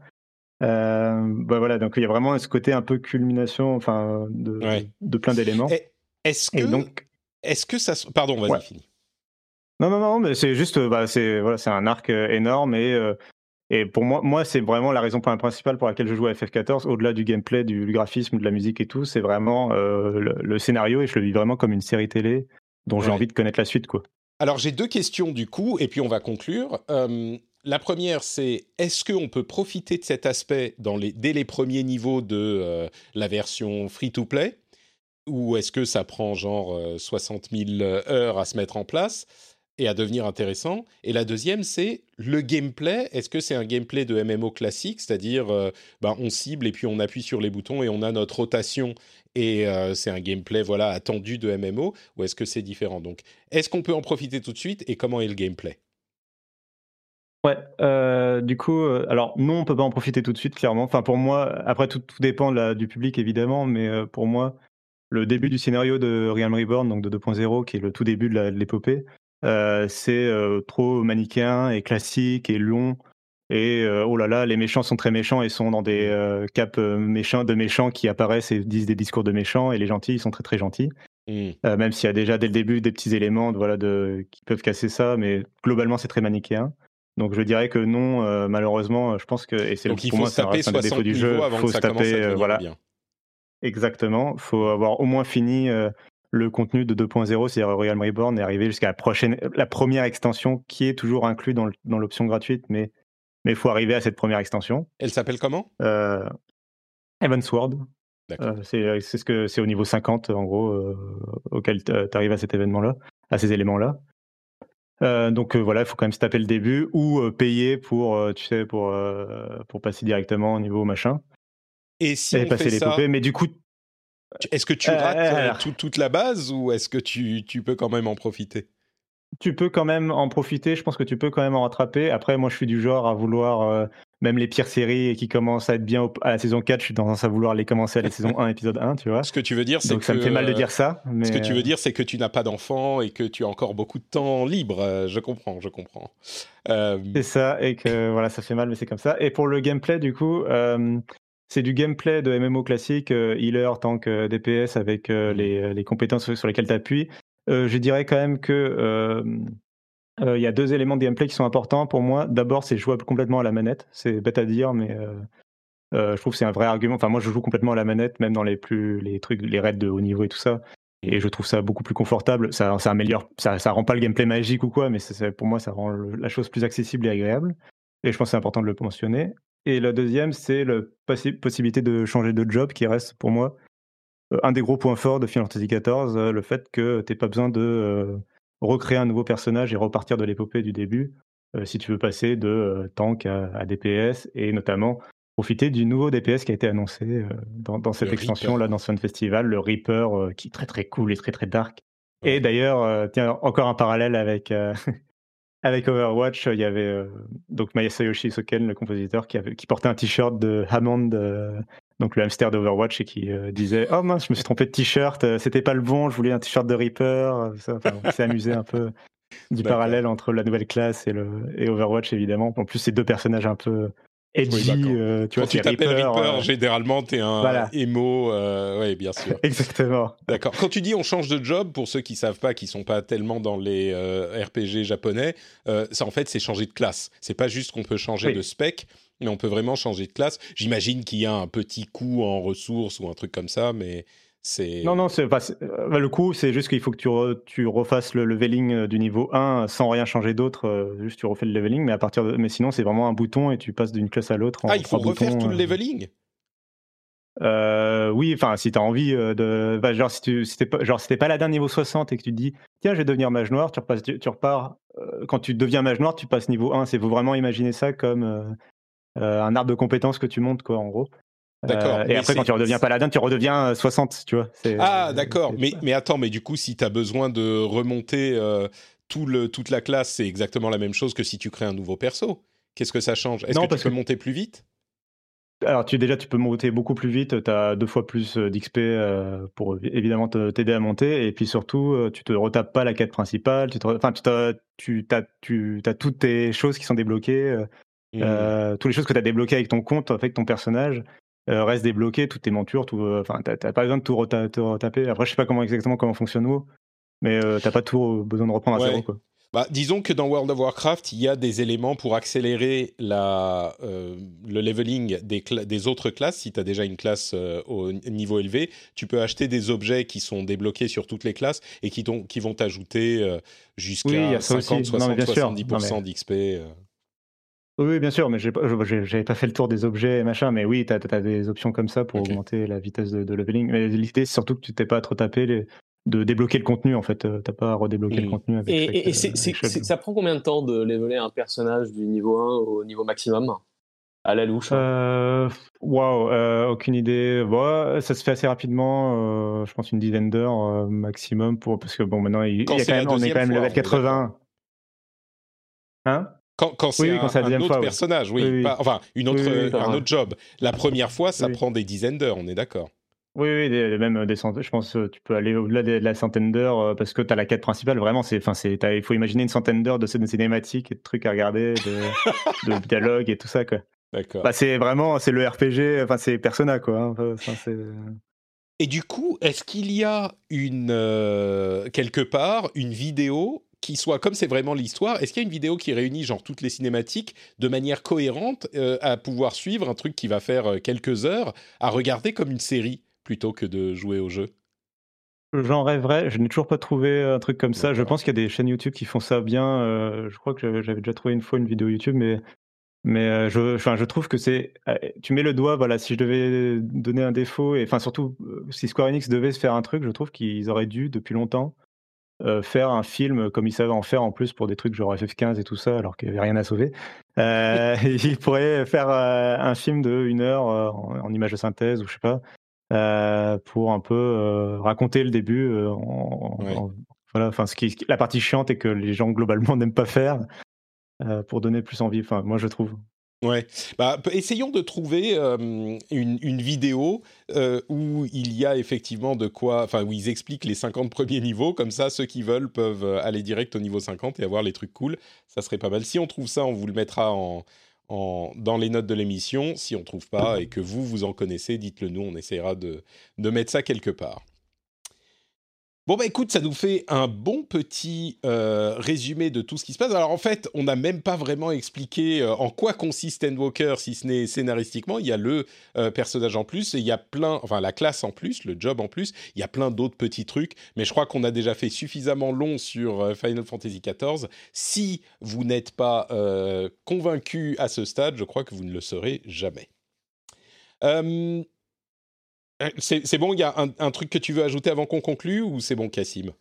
Euh, bah voilà, donc il y a vraiment ce côté un peu culmination, enfin, de, de plein d'éléments. Est-ce que, donc, est-ce que ça, pardon, vas-y, fini. Non, non, non, mais c'est juste, bah, c'est voilà, c'est un arc euh, énorme et et pour moi, moi c'est vraiment la raison principale pour laquelle je joue à FF14, au-delà du gameplay, du, graphisme, de la musique et tout, c'est vraiment le, scénario et je le vis vraiment comme une série télé dont j'ai envie de connaître la suite, quoi. Alors j'ai deux questions du coup, et puis on va conclure. Euh, la première, c'est est-ce qu'on peut profiter de cet aspect dans les, dès les premiers niveaux de euh, la version free-to-play Ou est-ce que ça prend genre 60 euh, 000 heures à se mettre en place? Et à devenir intéressant Et la deuxième, c'est le gameplay. Est-ce que c'est un gameplay de MMO classique, c'est-à-dire ben, on cible et puis on appuie sur les boutons et on a notre rotation et euh, c'est un gameplay voilà attendu de MMO ou est-ce que c'est différent? Donc, est-ce qu'on peut en profiter tout de suite et comment est le gameplay? Ouais, euh, du coup, euh, alors non, on peut pas en profiter tout de suite, clairement. Enfin, pour moi, après tout, dépend du public évidemment, mais pour moi, le début du scénario de Realm Reborn, donc de 2.0, qui est le tout début de l'épopée, c'est trop manichéen et classique et long et euh, oh là là, les méchants sont très méchants et sont dans des mm. euh, caps euh, méchants de méchants qui apparaissent et disent des discours de méchants. Et les gentils, ils sont très très gentils. Mm. même s'il y a déjà dès le début des petits éléments voilà, de, qui peuvent casser ça, mais globalement c'est très manichéen. Donc je dirais que non, malheureusement, je pense que et c'est pour moi c'est un défaut du jeu. Il faut se taper, voilà. Bien. Exactement. Il faut avoir au moins fini le contenu de 2.0, c'est-à-dire Royal Reborn, et arriver jusqu'à la prochaine, la première extension qui est toujours inclue dans l'option gratuite, mais mais il faut arriver à cette première extension. Elle s'appelle comment? Euh, Evansward. Euh, c'est ce que c'est au niveau 50 en gros euh, auquel tu arrives à cet événement-là, à ces éléments-là. donc voilà, il faut quand même se taper le début ou payer pour, tu sais, pour, pour passer directement au niveau machin. Et si on passer fait ça, mais du coup, est-ce que tu rates toute la base ou est-ce que tu, tu peux quand même en profiter? Tu peux quand même en profiter. Je pense que tu peux quand même en rattraper. Après, moi, je suis du genre à vouloir euh, même les pires séries qui commencent à être bien à la saison 4. Je suis tendance à vouloir les commencer à la saison 1, épisode 1, tu vois. Ce que tu veux dire, c'est que. ça me fait mal de dire ça. Mais... Ce que tu veux dire, c'est que tu n'as pas d'enfant et que tu as encore beaucoup de temps libre. Euh, je comprends, je comprends. Euh, c'est ça, et que voilà, ça fait mal, mais c'est comme ça. Et pour le gameplay, du coup. C'est du gameplay de MMO classique, healer, tank, DPS avec mmh. les, les, compétences sur lesquelles tu appuies. Euh, je dirais quand même que euh, euh, il y a deux éléments de gameplay qui sont importants pour moi. D'abord, c'est jouable complètement à la manette. C'est bête à dire, mais je trouve que c'est un vrai argument. Enfin, moi, je joue complètement à la manette, même dans les plus les trucs, les raids de haut niveau et tout ça. Et je trouve ça beaucoup plus confortable. Ça, ça améliore, ça, ça rend pas le gameplay magique ou quoi, mais pour moi, ça rend la chose plus accessible et agréable. Et je pense que c'est important de le mentionner. Et le deuxième, c'est la possibilité de changer de job qui reste pour moi euh, un des gros points forts de Final Fantasy XIV, euh, le fait que tu n'aies pas besoin de euh, recréer un nouveau personnage et repartir de l'épopée du début, si tu veux passer de tank à, DPS, et notamment profiter du nouveau DPS qui a été annoncé dans, cette extension-là, dans ce Festival, le Reaper, qui est très très cool et très très dark. Et d'ailleurs, tiens, encore un parallèle avec, avec Overwatch, il y avait donc Masayoshi Soken, le compositeur, qui, avait, qui portait un t-shirt de Hammond donc le hamster d'Overwatch et qui euh, disait oh mince je me suis trompé de t-shirt euh, c'était pas le bon je voulais un t-shirt de Reaper on s'est amusé un peu du parallèle entre la nouvelle classe et le et Overwatch évidemment. En plus c'est deux personnages un peu edgy euh, tu Quand tu t'appelles Reaper, généralement t'es un voilà. emo oui bien sûr exactement d'accord quand tu dis on change de job pour ceux qui savent pas qui sont pas tellement dans les RPG japonais ça en fait c'est changer de classe c'est pas juste qu'on peut changer de spec mais on peut vraiment changer de classe. J'imagine qu'il y a un petit coût en ressources ou un truc comme ça, mais. Non, non, c'est pas, euh, le coût, c'est juste qu'il faut que tu, tu refasses le leveling euh, du niveau 1 sans rien changer d'autre, euh, juste tu refais le leveling, mais, à partir de... mais sinon c'est vraiment un bouton et tu passes d'une classe à l'autre. Ah, il faut refaire tout le leveling? Oui, enfin, si tu as envie de. Bah, genre, si tu si pas, genre, si pas la niveau 60 et que tu te dis, tiens, je vais devenir mage noir, tu, repasses, tu, repars. quand tu deviens mage noir, tu passes niveau 1. C'est faut vraiment imaginer ça comme un arbre de compétences que tu montes, quoi, en gros. D'accord. et après, quand tu redeviens paladin, tu redeviens 60, tu vois. Ah, d'accord. Mais, mais attends, mais du coup, si tu as besoin de remonter tout le, toute la classe, c'est exactement la même chose que si tu crées un nouveau perso. Qu'est-ce que ça change? Est-ce que tu peux que... monter plus vite? Alors tu, déjà tu peux monter beaucoup plus vite, tu as deux fois plus d'XP pour évidemment t'aider à monter et puis surtout tu te retapes pas la quête principale, tu enfin tu, as, tu, as, tu as toutes tes choses qui sont débloquées, mmh. toutes les choses que tu as débloquées avec ton compte, avec ton personnage restent débloquées, toutes tes montures, tout, enfin t'as pas besoin de tout retaper. Après je sais pas comment exactement comment fonctionne WoW, mais t'as pas tout besoin de reprendre à zéro quoi. Bah, disons que dans World of Warcraft, il y a des éléments pour accélérer la, euh, le leveling des, des, autres classes. Si tu as déjà une classe euh, au niveau élevé, tu peux acheter des objets qui sont débloqués sur toutes les classes et qui, qui vont t'ajouter euh, jusqu'à 50, 60, 70% d'XP. Oui, bien sûr, mais j'avais pas fait le tour des objets et machin, mais oui, tu as, des options comme ça pour augmenter la vitesse de, de leveling. Mais l'idée, c'est surtout que tu t'es pas trop tapé les, de débloquer le contenu en fait. Euh, t'as pas à redébloquer le mm. contenu. Avec et, et ça prend combien de temps de leveler un personnage du niveau 1 au niveau maximum? À la louche euh, Waouh, euh, aucune idée. Bon, ça se fait assez rapidement. je pense une dizaine d'heures maximum pour parce que bon maintenant il, y a quand même, on est quand même level 80. Hein? Quand, quand c'est un, un, autre personnage, oui, enfin une autre, un autre job. La première fois, ça prend des dizaines d'heures, on est d'accord. Oui, oui, des, même des centaines. Je pense que tu peux aller au-delà de, la centaine d'heures euh, parce que tu as la quête principale. Vraiment, c'est, enfin, c'est, il faut imaginer une centaine d'heures de, cinématiques et de trucs à regarder, de, de dialogues et tout ça, quoi. D'accord. Bah, c'est vraiment, c'est le RPG, enfin, c'est Persona, quoi. Hein, et du coup, est-ce qu'il y a une euh, quelque part une vidéo qui soit comme c'est vraiment l'histoire Est-ce qu'il y a une vidéo qui réunit genre toutes les cinématiques de manière cohérente euh, à pouvoir suivre un truc qui va faire quelques heures à regarder comme une série plutôt que de jouer au jeu? J'en rêverais, je n'ai toujours pas trouvé un truc comme ça. Je pense qu'il y a des chaînes YouTube qui font ça bien. Euh, je crois que j'avais déjà trouvé une fois une vidéo YouTube, mais, mais euh, je, enfin, je trouve que c'est. Euh, tu mets le doigt, voilà, si je devais donner un défaut, et enfin surtout si Square Enix devait se faire un truc, je trouve qu'ils auraient dû depuis longtemps faire un film comme ils savaient en faire en plus pour des trucs genre FF15 et tout ça, alors qu'il n'y avait rien à sauver. ils pourraient faire un film de une heure en, en, image de synthèse ou je sais pas, euh, pour un peu euh, raconter le début. Euh, voilà, enfin, ce qui, la partie chiante est que les gens globalement n'aiment pas faire pour donner plus envie. Enfin, moi, je trouve. Ouais, bah, essayons de trouver une, une, vidéo où il y a effectivement de quoi, enfin où ils expliquent les 50 premiers niveaux, comme ça ceux qui veulent peuvent aller direct au niveau 50 et avoir les trucs cool, ça serait pas mal. Si on trouve ça, on vous le mettra en, dans les notes de l'émission. Si on trouve pas et que vous, vous en connaissez, dites-le nous, on essaiera de, de mettre ça quelque part. Bon bah écoute, ça nous fait un bon petit euh, résumé de tout ce qui se passe. Alors en fait, on n'a même pas vraiment expliqué euh, en quoi consiste Endwalker, si ce n'est scénaristiquement. Il y a le euh, personnage en plus il y a plein, enfin la classe en plus, le job en plus. Il y a plein d'autres petits trucs, mais je crois qu'on a déjà fait suffisamment long sur Final Fantasy XIV. Si vous n'êtes pas convaincu à ce stade, je crois que vous ne le serez jamais. Euh, c'est bon, il y a un, truc que tu veux ajouter avant qu'on conclue ou c'est bon, Cassim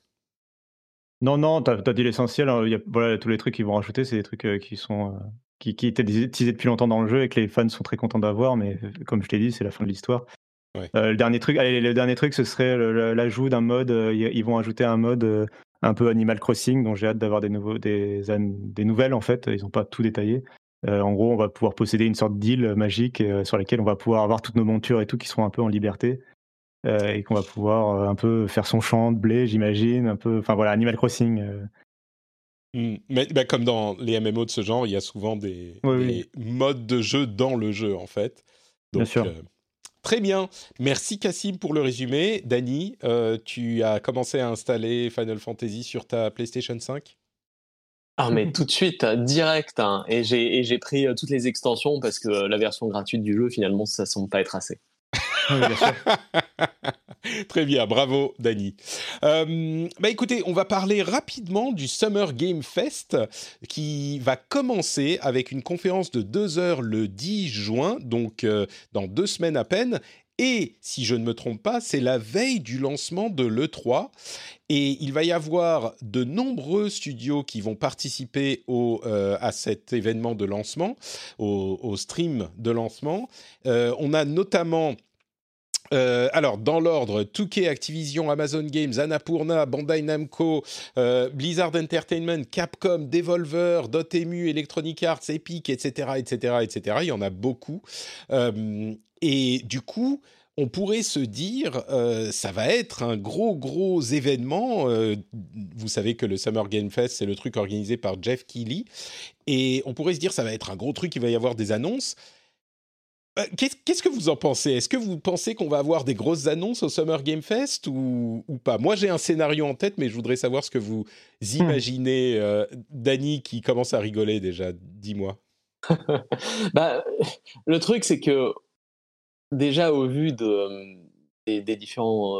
Non, non, tu as, dit l'essentiel. Hein. Voilà, tous les trucs qu'ils vont rajouter, c'est des trucs euh, qui sont. Euh, qui, qui, étaient utilisés depuis longtemps dans le jeu et que les fans sont très contents d'avoir, mais comme je t'ai dit, c'est la fin de l'histoire. le dernier truc, le dernier truc, ce serait l'ajout d'un mode. ils vont ajouter un mode un peu Animal Crossing, dont j'ai hâte d'avoir des, nouveaux, des, des nouvelles en fait. Ils n'ont pas tout détaillé. Euh, en gros, on va pouvoir posséder une sorte d'île magique euh, sur laquelle on va pouvoir avoir toutes nos montures et tout qui seront un peu en liberté. Euh, et qu'on va pouvoir un peu faire son champ de blé, j'imagine, un peu, enfin voilà, Animal Crossing. Mmh. Mais bah, comme dans les MMO de ce genre, il y a souvent des, modes de jeu dans le jeu en fait. bien sûr. Très bien. Merci Cassim pour le résumé. Dany, tu as commencé à installer Final Fantasy sur ta PlayStation 5 ah mais tout de suite, direct. Hein. Et j'ai pris euh, toutes les extensions parce que la version gratuite du jeu, finalement, ça semble pas être assez. Très bien, bravo Dany. Euh, bah écoutez, on va parler rapidement du Summer Game Fest qui va commencer avec une conférence de deux heures le 10 juin, donc euh, dans deux semaines à peine, Et si je ne me trompe pas, c'est la veille du lancement de l'E3. Et il va y avoir de nombreux studios qui vont participer euh, à cet événement de lancement, au, stream de lancement. Euh, on a notamment euh, alors, dans l'ordre, 2K, Activision, Amazon Games, Annapurna, Bandai Namco, Blizzard Entertainment, Capcom, Devolver, Dotemu, Electronic Arts, Epic, etc., etc., etc. Il y en a beaucoup. Et du coup, on pourrait se dire, euh, ça va être un gros, gros événement. Euh, vous savez que le Summer Game Fest, c'est le truc organisé par Jeff Keighley. Et on pourrait se dire, ça va être un gros truc, il va y avoir des annonces. Euh, qu'est-ce que vous en pensez? Est-ce que vous pensez qu'on va avoir des grosses annonces au Summer Game Fest ou, pas? Moi, j'ai un scénario en tête, mais je voudrais savoir ce que vous hmm. imaginez. Danny, qui commence à rigoler déjà, dis-moi. bah, le truc, c'est que déjà au vu de, des, différents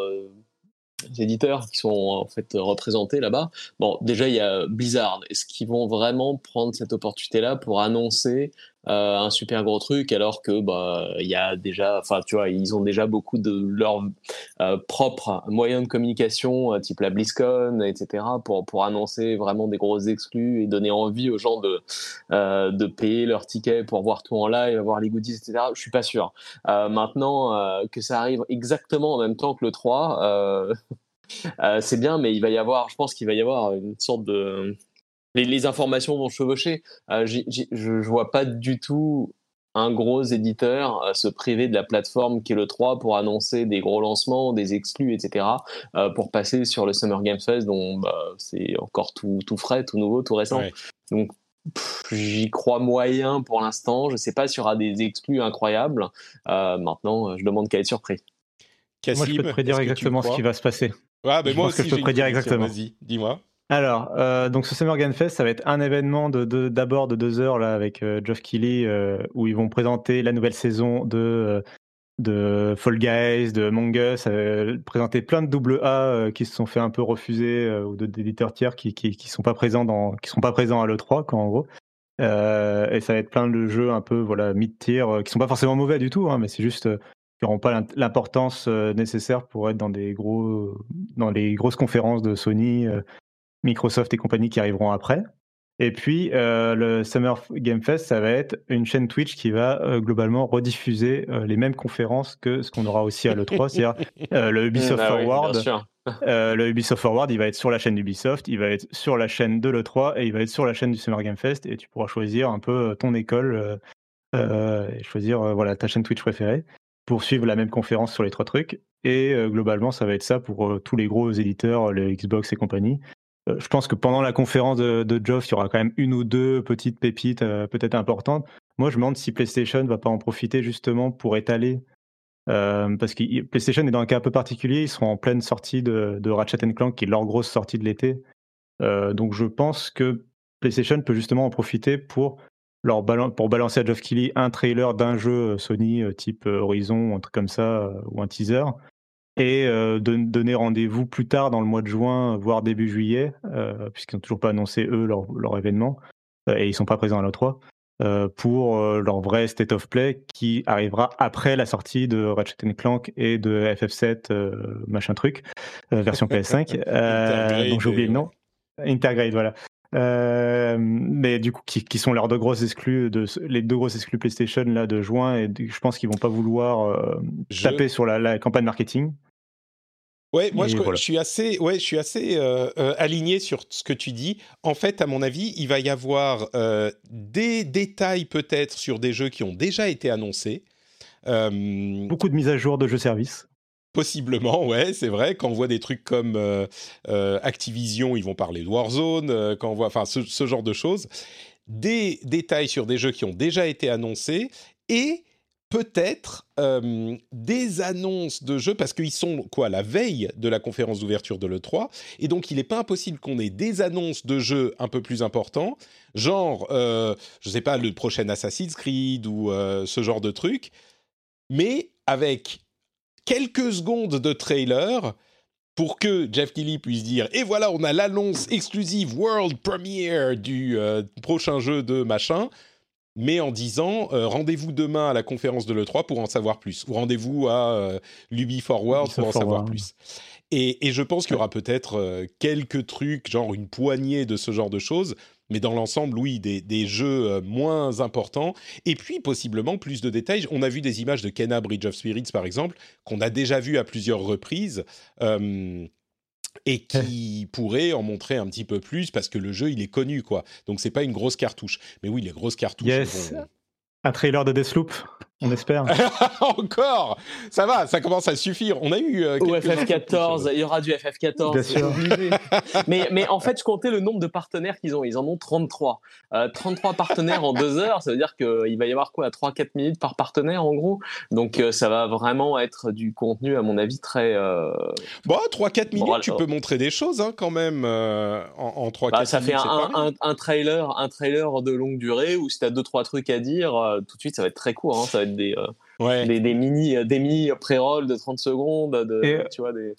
éditeurs qui sont en fait représentés là-bas, bon, déjà il y a Blizzard. Est-ce qu'ils vont vraiment prendre cette opportunité-là pour annoncer euh, un super gros truc alors que bah il y a déjà enfin tu vois ils ont déjà beaucoup de leurs euh, propres moyens de communication euh, type la BlizzCon etc pour pour annoncer vraiment des grosses exclus et donner envie aux gens de de payer leur ticket pour voir tout en live voir les goodies etc je suis pas sûr. Maintenant que ça arrive exactement en même temps que le 3 c'est bien mais il va y avoir je pense qu'il va y avoir une sorte de les, informations vont chevaucher. Euh, je ne vois pas du tout un gros éditeur euh, se priver de la plateforme qui est le 3 pour annoncer des gros lancements, des exclus, etc. Euh, pour passer sur le Summer Game Fest dont bah, c'est encore tout, tout, frais, tout nouveau, tout récent. Donc j'y crois moyen pour l'instant. Je ne sais pas s'il y aura des exclus incroyables. maintenant, je demande qu'à être surpris. moi, je peux te prédire exactement ce qui va se passer. Ah, ben moi aussi, je peux prédire exactement. Vas-y, dis-moi. Alors, euh, donc ce Summer Game Fest, ça va être un événement de d'abord de, deux heures là avec euh, Geoff Keighley euh, où ils vont présenter la nouvelle saison de de Fall Guys, de Among Us, présenter plein de double A qui se sont fait un peu refuser ou d'éditeurs tiers qui, qui qui sont pas présents qui sont pas présents à l'E3 quoi en gros. et ça va être plein de jeux un peu voilà mid tier qui sont pas forcément mauvais du tout, hein, mais c'est juste qui n'auront pas l'importance nécessaire pour être dans des gros dans les grosses conférences de Sony Microsoft et compagnie qui arriveront après. Et puis, euh, le Summer Game Fest, ça va être une chaîne Twitch qui va euh, globalement rediffuser euh, les mêmes conférences que ce qu'on aura aussi à l'E3, c'est-à-dire le Ubisoft ah Forward. le Ubisoft Forward, il va être sur la chaîne d'Ubisoft, il va être sur la chaîne de l'E3 et il va être sur la chaîne du Summer Game Fest. Et tu pourras choisir un peu ton école et choisir voilà, ta chaîne Twitch préférée pour suivre la même conférence sur les trois trucs. Et globalement, ça va être ça pour tous les gros éditeurs, les Xbox et compagnie. Euh, je pense que pendant la conférence de, de Geoff, il y aura quand même une ou deux petites pépites euh, peut-être importantes. Moi, je me demande si PlayStation va pas en profiter justement pour étaler. Euh, parce que PlayStation est dans un cas un peu particulier. Ils seront en pleine sortie de, Ratchet Clank, qui est leur grosse sortie de l'été. donc, je pense que PlayStation peut justement en profiter pour, leur balancer à Geoff Keighley un trailer d'un jeu Sony type Horizon, un truc comme ça, ou un teaser et euh, de donner rendez-vous plus tard dans le mois de juin, voire début juillet, euh, puisqu'ils n'ont toujours pas annoncé eux leur, leur événement euh, et ils sont pas présents à l'E3 pour leur vrai state of play qui arrivera après la sortie de Ratchet Clank et de FF7 machin truc version PS5 donc j'ai oublié le nom. Intergrade voilà mais du coup, qui, qui, sont leurs deux grosses exclus, de, les deux grosses exclus PlayStation là de juin, et je pense qu'ils vont pas vouloir taper sur la, la, campagne marketing. Ouais, moi je, je, suis assez, ouais, je suis assez euh, euh, aligné sur ce que tu dis. En fait, à mon avis, il va y avoir euh, des détails peut-être sur des jeux qui ont déjà été annoncés. Beaucoup de mises à jour de jeux services. Possiblement, ouais, c'est vrai. Quand on voit des trucs comme Activision, ils vont parler de Warzone. quand on voit, enfin, ce, genre de choses, des détails sur des jeux qui ont déjà été annoncés et peut-être euh, des annonces de jeux, parce qu'ils sont quoi la veille de la conférence d'ouverture de l'E3, et donc il n'est pas impossible qu'on ait des annonces de jeux un peu plus importants, genre, euh, je ne sais pas, le prochain Assassin's Creed ou euh, ce genre de truc, mais avec quelques secondes de trailer pour que Jeff Keighley puisse dire et voilà on a l'annonce exclusive world premiere du prochain jeu de machin mais en disant rendez-vous demain à la conférence de l'E3 pour en savoir plus, ou rendez-vous à l'Ubi Forward pour en savoir plus. Et, et, je pense qu'il y aura peut-être quelques trucs, genre une poignée de ce genre de choses, mais dans l'ensemble, oui, des, des, jeux moins importants, et puis possiblement plus de détails. On a vu des images de Kena Bridge of Spirits, par exemple, qu'on a déjà vu à plusieurs reprises. Euh, et qui pourrait en montrer un petit peu plus parce que le jeu il est connu quoi. Donc c'est pas une grosse cartouche. Mais oui, les grosses cartouches. Yes. Un trailer de Deathloop on espère. Encore Ça va, ça commence à suffire. On a eu. Euh, FF14, il y aura du FF14. Bien sûr. mais, mais en fait, je comptais le nombre de partenaires qu'ils ont. Ils en ont 33. 33 euh, partenaires en deux heures, ça veut dire qu'il va y avoir quoi 3-4 minutes par partenaire en gros? Donc euh, ça va vraiment être du contenu, à mon avis, très. Euh... Bon, 3-4 minutes, tu peux montrer des choses hein, quand même en, en 3-4 bah, ça minutes. Ça fait un, un, trailer, un trailer de longue durée où si tu as 2-3 trucs à dire, tout de suite, ça va être très court. Hein, ça va être euh, des, des, mini, des mini pré-roll de 30 secondes. De, tu vois, des...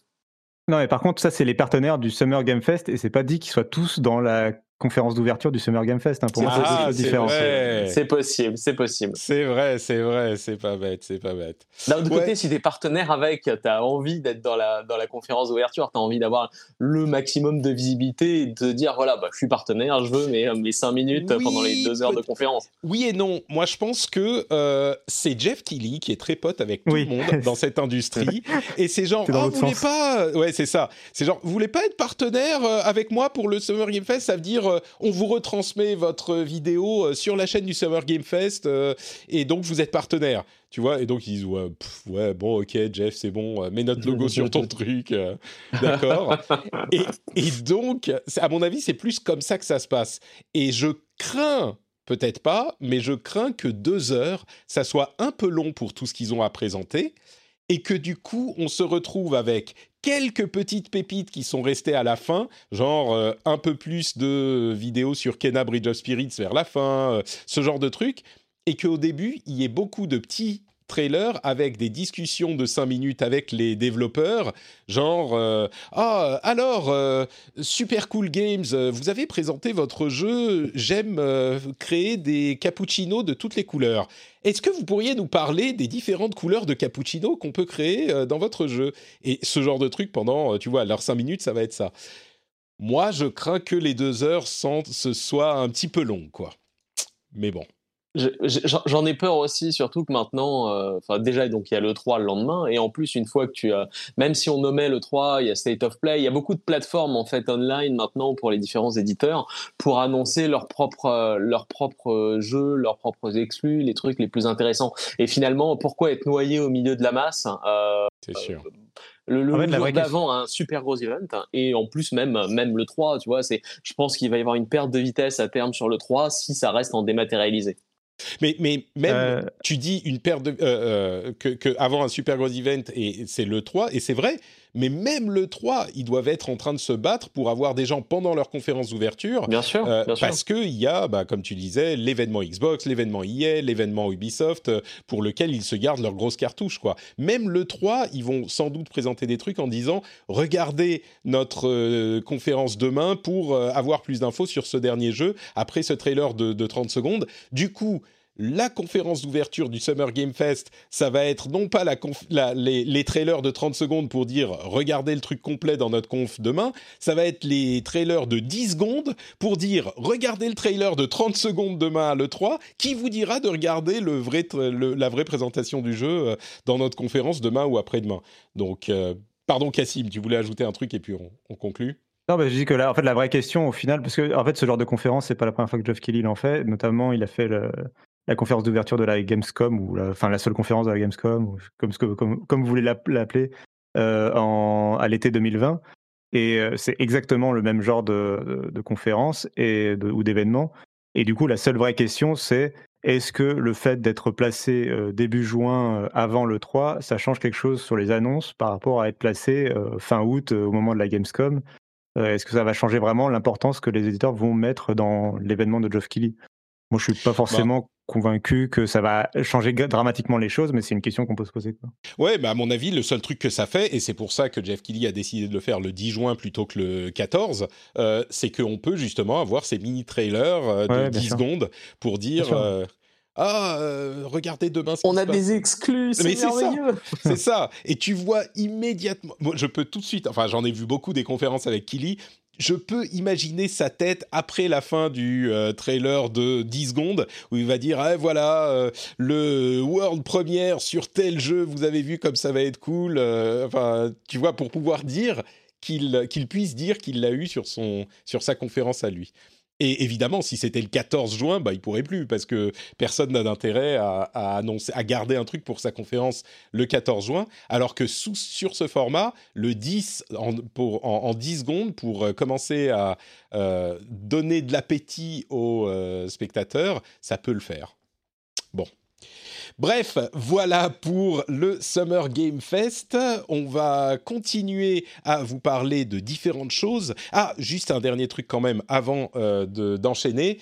Non, mais par contre, ça, c'est les partenaires du Summer Game Fest et c'est pas dit qu'ils soient tous dans la conférence d'ouverture du Summer Game Fest. Hein. Pour moi, c'est différent. C'est possible, c'est possible. C'est vrai, c'est vrai, c'est pas bête, c'est pas bête. D'un autre côté, si tu es partenaire avec, tu as envie d'être dans la, dans la conférence d'ouverture, tu as envie d'avoir le maximum de visibilité et de te dire voilà, bah, je suis partenaire, je veux mes, mes 5 minutes pendant les 2 heures de conférence. Oui et non. Moi, je pense que euh, c'est Jeff Keighley qui est très pote avec tout le monde dans cette industrie. et c'est genre, oh, vous voulez pas. Ouais, c'est ça. C'est genre, vous voulez pas être partenaire euh, avec moi pour le Summer Game Fest Ça veut dire euh, on vous retransmet votre vidéo euh, sur la chaîne du Summer Game Fest euh, et donc vous êtes partenaire. Tu vois, et donc ils disent ouais, bon, ok, Jeff, c'est bon, mets notre logo sur ton truc, d'accord. Et, et donc, à mon avis, c'est plus comme ça que ça se passe. Et je crains peut-être pas, mais je crains que deux heures, ça soit un peu long pour tout ce qu'ils ont à présenter, et que du coup, on se retrouve avec quelques petites pépites qui sont restées à la fin, genre euh, un peu plus de vidéos sur Kena Bridge of Spirits vers la fin, euh, ce genre de trucs, et qu'au début, il y ait beaucoup de petits trailers avec des discussions de 5 minutes avec les développeurs, genre euh, Ah, alors, Super Cool Games, vous avez présenté votre jeu, j'aime créer des cappuccinos de toutes les couleurs. Est-ce que vous pourriez nous parler des différentes couleurs de cappuccino qu'on peut créer euh, dans votre jeu? Et ce genre de truc pendant, euh, tu vois, leurs 5 minutes, ça va être ça. Moi, je crains que les deux heures ce soit un petit peu long, quoi. Mais bon. J'en ai peur aussi, surtout que maintenant, euh, enfin déjà donc il y a le 3 le lendemain, et en plus une fois que tu as, même si on nommait le 3, il y a State of Play, il y a beaucoup de plateformes en fait online maintenant pour les différents éditeurs pour annoncer leurs propres leurs propres jeux, leurs propres exclus, les trucs les plus intéressants. Et finalement, pourquoi être noyé au milieu de la masse euh, C'est sûr. Le, le jour d'avant un super gros event hein, et en plus même même le 3 tu vois c'est je pense qu'il va y avoir une perte de vitesse à terme sur le 3 si ça reste en dématérialisé mais, mais même, euh. tu dis une paire de. Euh, euh, que, que, avant un super gros event, et c'est le 3, et c'est vrai, mais même le 3, ils doivent être en train de se battre pour avoir des gens pendant leur conférence d'ouverture. Bien sûr. Euh, parce qu'il y a, bah, comme tu disais, l'événement Xbox, l'événement EA, l'événement Ubisoft, euh, pour lequel ils se gardent leurs grosses cartouches. Quoi. Même le 3, ils vont sans doute présenter des trucs en disant regardez notre euh, conférence demain pour avoir plus d'infos sur ce dernier jeu après ce trailer de, de 30 secondes. Du coup, la conférence d'ouverture du Summer Game Fest, ça va être non pas les, trailers de 30 secondes pour dire regardez le truc complet dans notre conf demain, ça va être les trailers de 10 secondes pour dire regardez le trailer de 30 secondes demain à l'E3, qui vous dira de regarder la vraie présentation du jeu euh, dans notre conférence demain ou après-demain? Donc, euh, pardon Cassim, tu voulais ajouter un truc et puis on, conclut non, je dis que en fait, la vraie question au final, parce que en fait, ce genre de conférence, c'est pas la première fois que Geoff Kelly en fait. Notamment, il a fait le, la conférence d'ouverture de la Gamescom, ou la, enfin la seule conférence de la Gamescom, comme, comme, comme vous voulez l'appeler, euh, en, à l'été 2020. Et euh, c'est exactement le même genre de, de, conférence et ou d'événement. Et du coup, la seule vraie question, c'est est-ce que le fait d'être placé euh, début juin avant le 3, ça change quelque chose sur les annonces par rapport à être placé fin août au moment de la Gamescom? Est-ce que ça va changer vraiment l'importance que les éditeurs vont mettre dans l'événement de Geoff Keighley? Moi, je suis pas forcément convaincu que ça va changer dramatiquement les choses, mais c'est une question qu'on peut se poser. Quoi. Ouais, bah à mon avis, le seul truc que ça fait, et c'est pour ça que Jeff Kelly a décidé de le faire le 10 juin plutôt que le 14, euh, c'est qu'on peut justement avoir ces mini trailers euh, de 10 secondes pour dire. Euh, ah, euh, regardez demain. Ce On a des exclus, c'est merveilleux. C'est ça. Et tu vois immédiatement. je peux tout de suite. Enfin, j'en ai vu beaucoup des conférences avec Kili. Je peux imaginer sa tête après la fin du euh, trailer de 10 secondes où il va dire ah, voilà euh, le world premiere sur tel jeu vous avez vu comme ça va être cool enfin tu vois pour pouvoir dire qu'il qu'il puisse dire qu'il l'a eu sur son sur sa conférence à lui et évidemment, si c'était le 14 juin, bah, il pourrait plus parce que personne n'a d'intérêt à, annoncer, à garder un truc pour sa conférence le 14 juin. Alors que sur ce format, le 10 en, pour, en, 10 secondes pour euh, commencer à euh, donner de l'appétit aux euh, spectateurs, ça peut le faire. Bon. Bref, voilà pour le Summer Game Fest. On va continuer à vous parler de différentes choses. Ah, juste un dernier truc quand même avant euh, d'enchaîner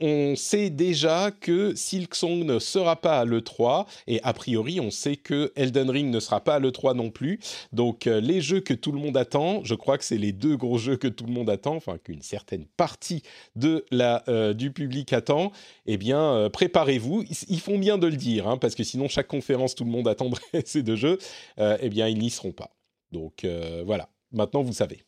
on sait déjà que Silksong ne sera pas à l'E3 et a priori on sait que Elden Ring ne sera pas à l'E3 non plus. Donc euh, les jeux que tout le monde attend, je crois que c'est les deux gros jeux que tout le monde attend, enfin qu'une certaine partie de la, euh, du public attend, eh bien euh, préparez-vous. Ils font bien de le dire hein, parce que sinon chaque conférence tout le monde attendrait ces deux jeux, eh bien ils n'y seront pas. Donc voilà, maintenant vous savez.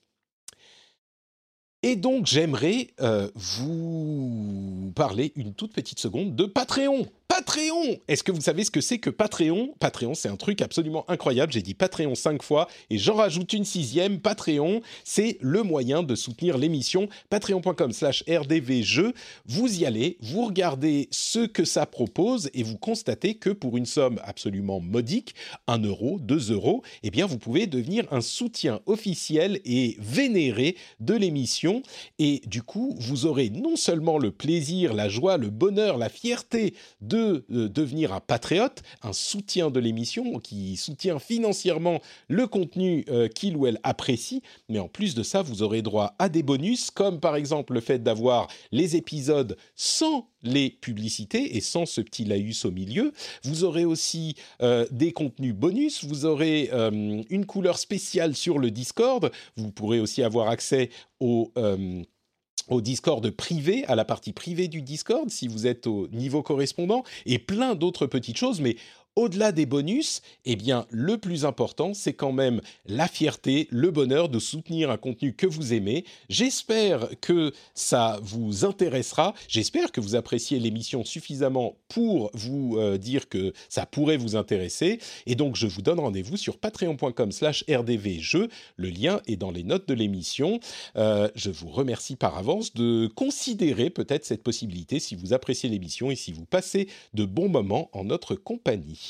Et donc j'aimerais euh, vous parler une toute petite seconde de Patreon. Patreon Est-ce que vous savez ce que c'est que Patreon? Patreon, c'est un truc absolument incroyable. J'ai dit Patreon cinq fois et j'en rajoute une sixième. Patreon, c'est le moyen de soutenir l'émission. Patreon.com slash rdvjeux. Vous y allez, vous regardez ce que ça propose et vous constatez que pour une somme absolument modique, 1 euro, 2 euros, eh bien vous pouvez devenir un soutien officiel et vénéré de l'émission. Et du coup, vous aurez non seulement le plaisir, la joie, le bonheur, la fierté de de devenir un patriote, un soutien de l'émission, qui soutient financièrement le contenu euh, qu'il ou elle apprécie. Mais en plus de ça, vous aurez droit à des bonus, comme par exemple le fait d'avoir les épisodes sans les publicités et sans ce petit laïus au milieu. Vous aurez aussi euh, des contenus bonus, vous aurez euh, une couleur spéciale sur le Discord, vous pourrez aussi avoir accès au au Discord privé, à la partie privée du Discord, si vous êtes au niveau correspondant, et plein d'autres petites choses, mais au-delà des bonus, eh bien, le plus important, c'est quand même la fierté, le bonheur de soutenir un contenu que vous aimez. J'espère que ça vous intéressera. J'espère que vous appréciez l'émission suffisamment pour vous euh, dire que ça pourrait vous intéresser. Et donc, je vous donne rendez-vous sur patreon.com slash rdvjeux. Le lien est dans les notes de l'émission. Euh, je vous remercie par avance de considérer peut-être cette possibilité si vous appréciez l'émission et si vous passez de bons moments en notre compagnie.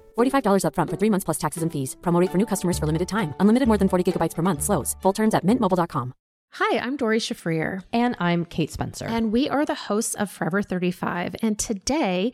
$45 upfront for three months plus taxes and fees. Promo rate for new customers for limited time. Unlimited more than 40 gigabytes per month. Slows. Full terms at mintmobile.com. Hi, I'm Dory Shafrir. And I'm Kate Spencer. And we are the hosts of Forever 35. And today,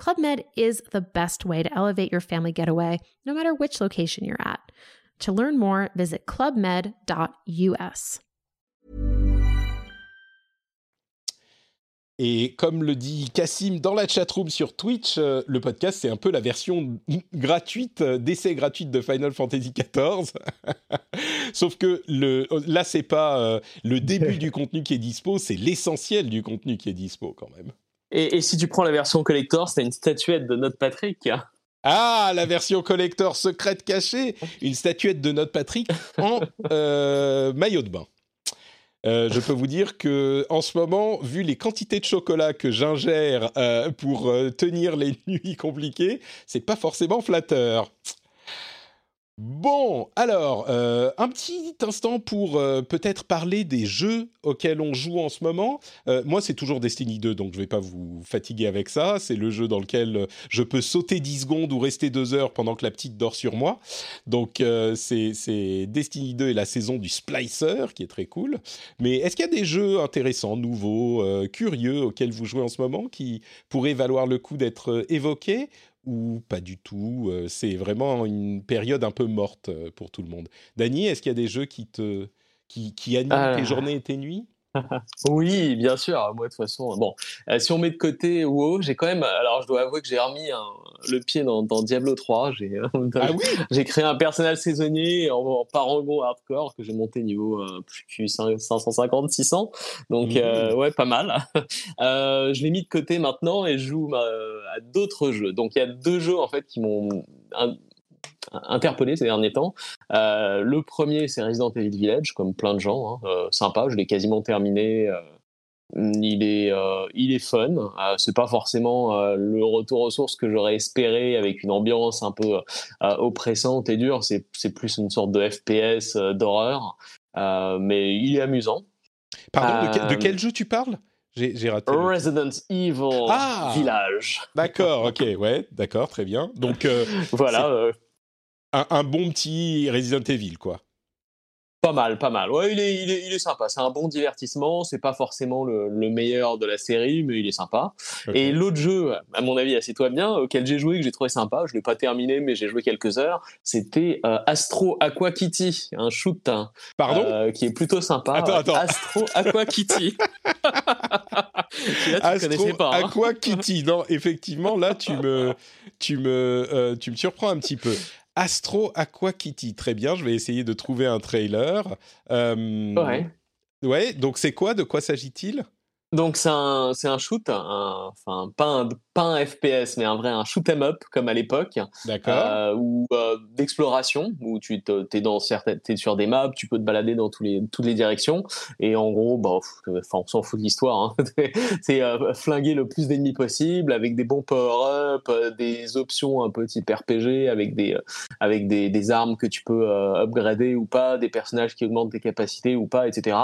Club Med is the best way to elevate your family getaway, no matter which location you're at. To learn more, visit clubmed.us. Et comme le dit Cassim dans la chatroom sur Twitch, euh, le podcast, c'est un peu la version gratuite, euh, d'essai gratuite de Final Fantasy XIV. Sauf que le, là, c'est pas euh, le début du contenu qui est dispo, c'est l'essentiel du contenu qui est dispo quand même. Et, si tu prends la version collector, c'est une statuette de notre Patrick. Ah, la version collector secrète cachée, une statuette de notre Patrick en maillot de bain. Euh, je peux vous dire que en ce moment, vu les quantités de chocolat que j'ingère euh, pour euh, tenir les nuits compliquées, c'est pas forcément flatteur. Bon, alors, euh, un petit instant pour euh, peut-être parler des jeux auxquels on joue en ce moment. Euh, moi, c'est toujours Destiny 2, donc je ne vais pas vous fatiguer avec ça. C'est le jeu dans lequel je peux sauter 10 secondes ou rester 2 heures pendant que la petite dort sur moi. Donc, c'est Destiny 2 et la saison du Splicer, qui est très cool. Mais est-ce qu'il y a des jeux intéressants, nouveaux, curieux auxquels vous jouez en ce moment qui pourraient valoir le coup d'être évoqués? Ou pas du tout euh, C'est vraiment une période un peu morte euh, pour tout le monde. Dany, est-ce qu'il y a des jeux qui te qui, qui animent Ah. tes journées et tes nuits? Oui, bien sûr. Moi, de toute façon, bon, euh, si on met de côté WoW, j'ai quand même. Alors, je dois avouer que j'ai remis un- le pied dans, dans Diablo 3. J'ai Ah oui? j'ai créé un personnage saisonnier en, en parangon hardcore que j'ai monté niveau euh, plus 550, 600. Donc, Mmh. euh, ouais, pas mal. Euh, je l'ai mis de côté maintenant et je joue à d'autres jeux. Donc, il y a deux jeux en fait qui m'ont interpellé ces derniers temps. Euh, le premier, c'est Resident Evil Village, comme plein de gens. hein. Euh, sympa, je l'ai quasiment terminé. euh, il est, il est fun. C'est pas forcément le retour aux sources que j'aurais espéré avec une ambiance un peu oppressante et dure. C'est, c'est plus une sorte de FPS d'horreur. Mais il est amusant. Pardon, de, quel- de quel jeu tu parles? J'ai raté. le- Resident Evil Ah Village. D'accord, ok, ouais, d'accord, très bien. Donc, euh, Voilà. Un, un bon petit Resident Evil, quoi. Pas mal, pas mal. Ouais, il est, il est, il est sympa. C'est un bon divertissement. C'est pas forcément le, le meilleur de la série, mais il est sympa. Et l'autre jeu, à mon avis, assez-toi bien, auquel j'ai joué, que j'ai trouvé sympa, je l'ai pas terminé, mais j'ai joué quelques heures, c'était euh, Astro Aqua Kitty, un shoot hein, Pardon euh, qui est plutôt sympa. Attends, attends. Astro Aqua Kitty. Tu Astro pas. hein. Aqua Kitty. Non, effectivement, là, tu me, tu me, euh, tu me surprends un petit peu. Astro Aqua Kitty, très bien. Je vais essayer de trouver un trailer. Euh, Ouais. Ouais. Donc c'est quoi De quoi s'agit-il? Donc c'est un, c'est un shoot, un- enfin pas un, pas un FPS, mais un vrai un shoot 'em up comme à l'époque. D'accord. euh, ou euh, d'exploration où tu te- t'es dans certaines t'es sur des maps tu peux te balader dans tous les toutes les directions et en gros bah enfin on s'en fout de l'histoire hein. c'est euh, flinguer le plus d'ennemis possible avec des bons power up euh, des options un peu type RPG avec des euh, avec des, des armes que tu peux euh, upgrader ou pas des personnages qui augmentent tes capacités ou pas etc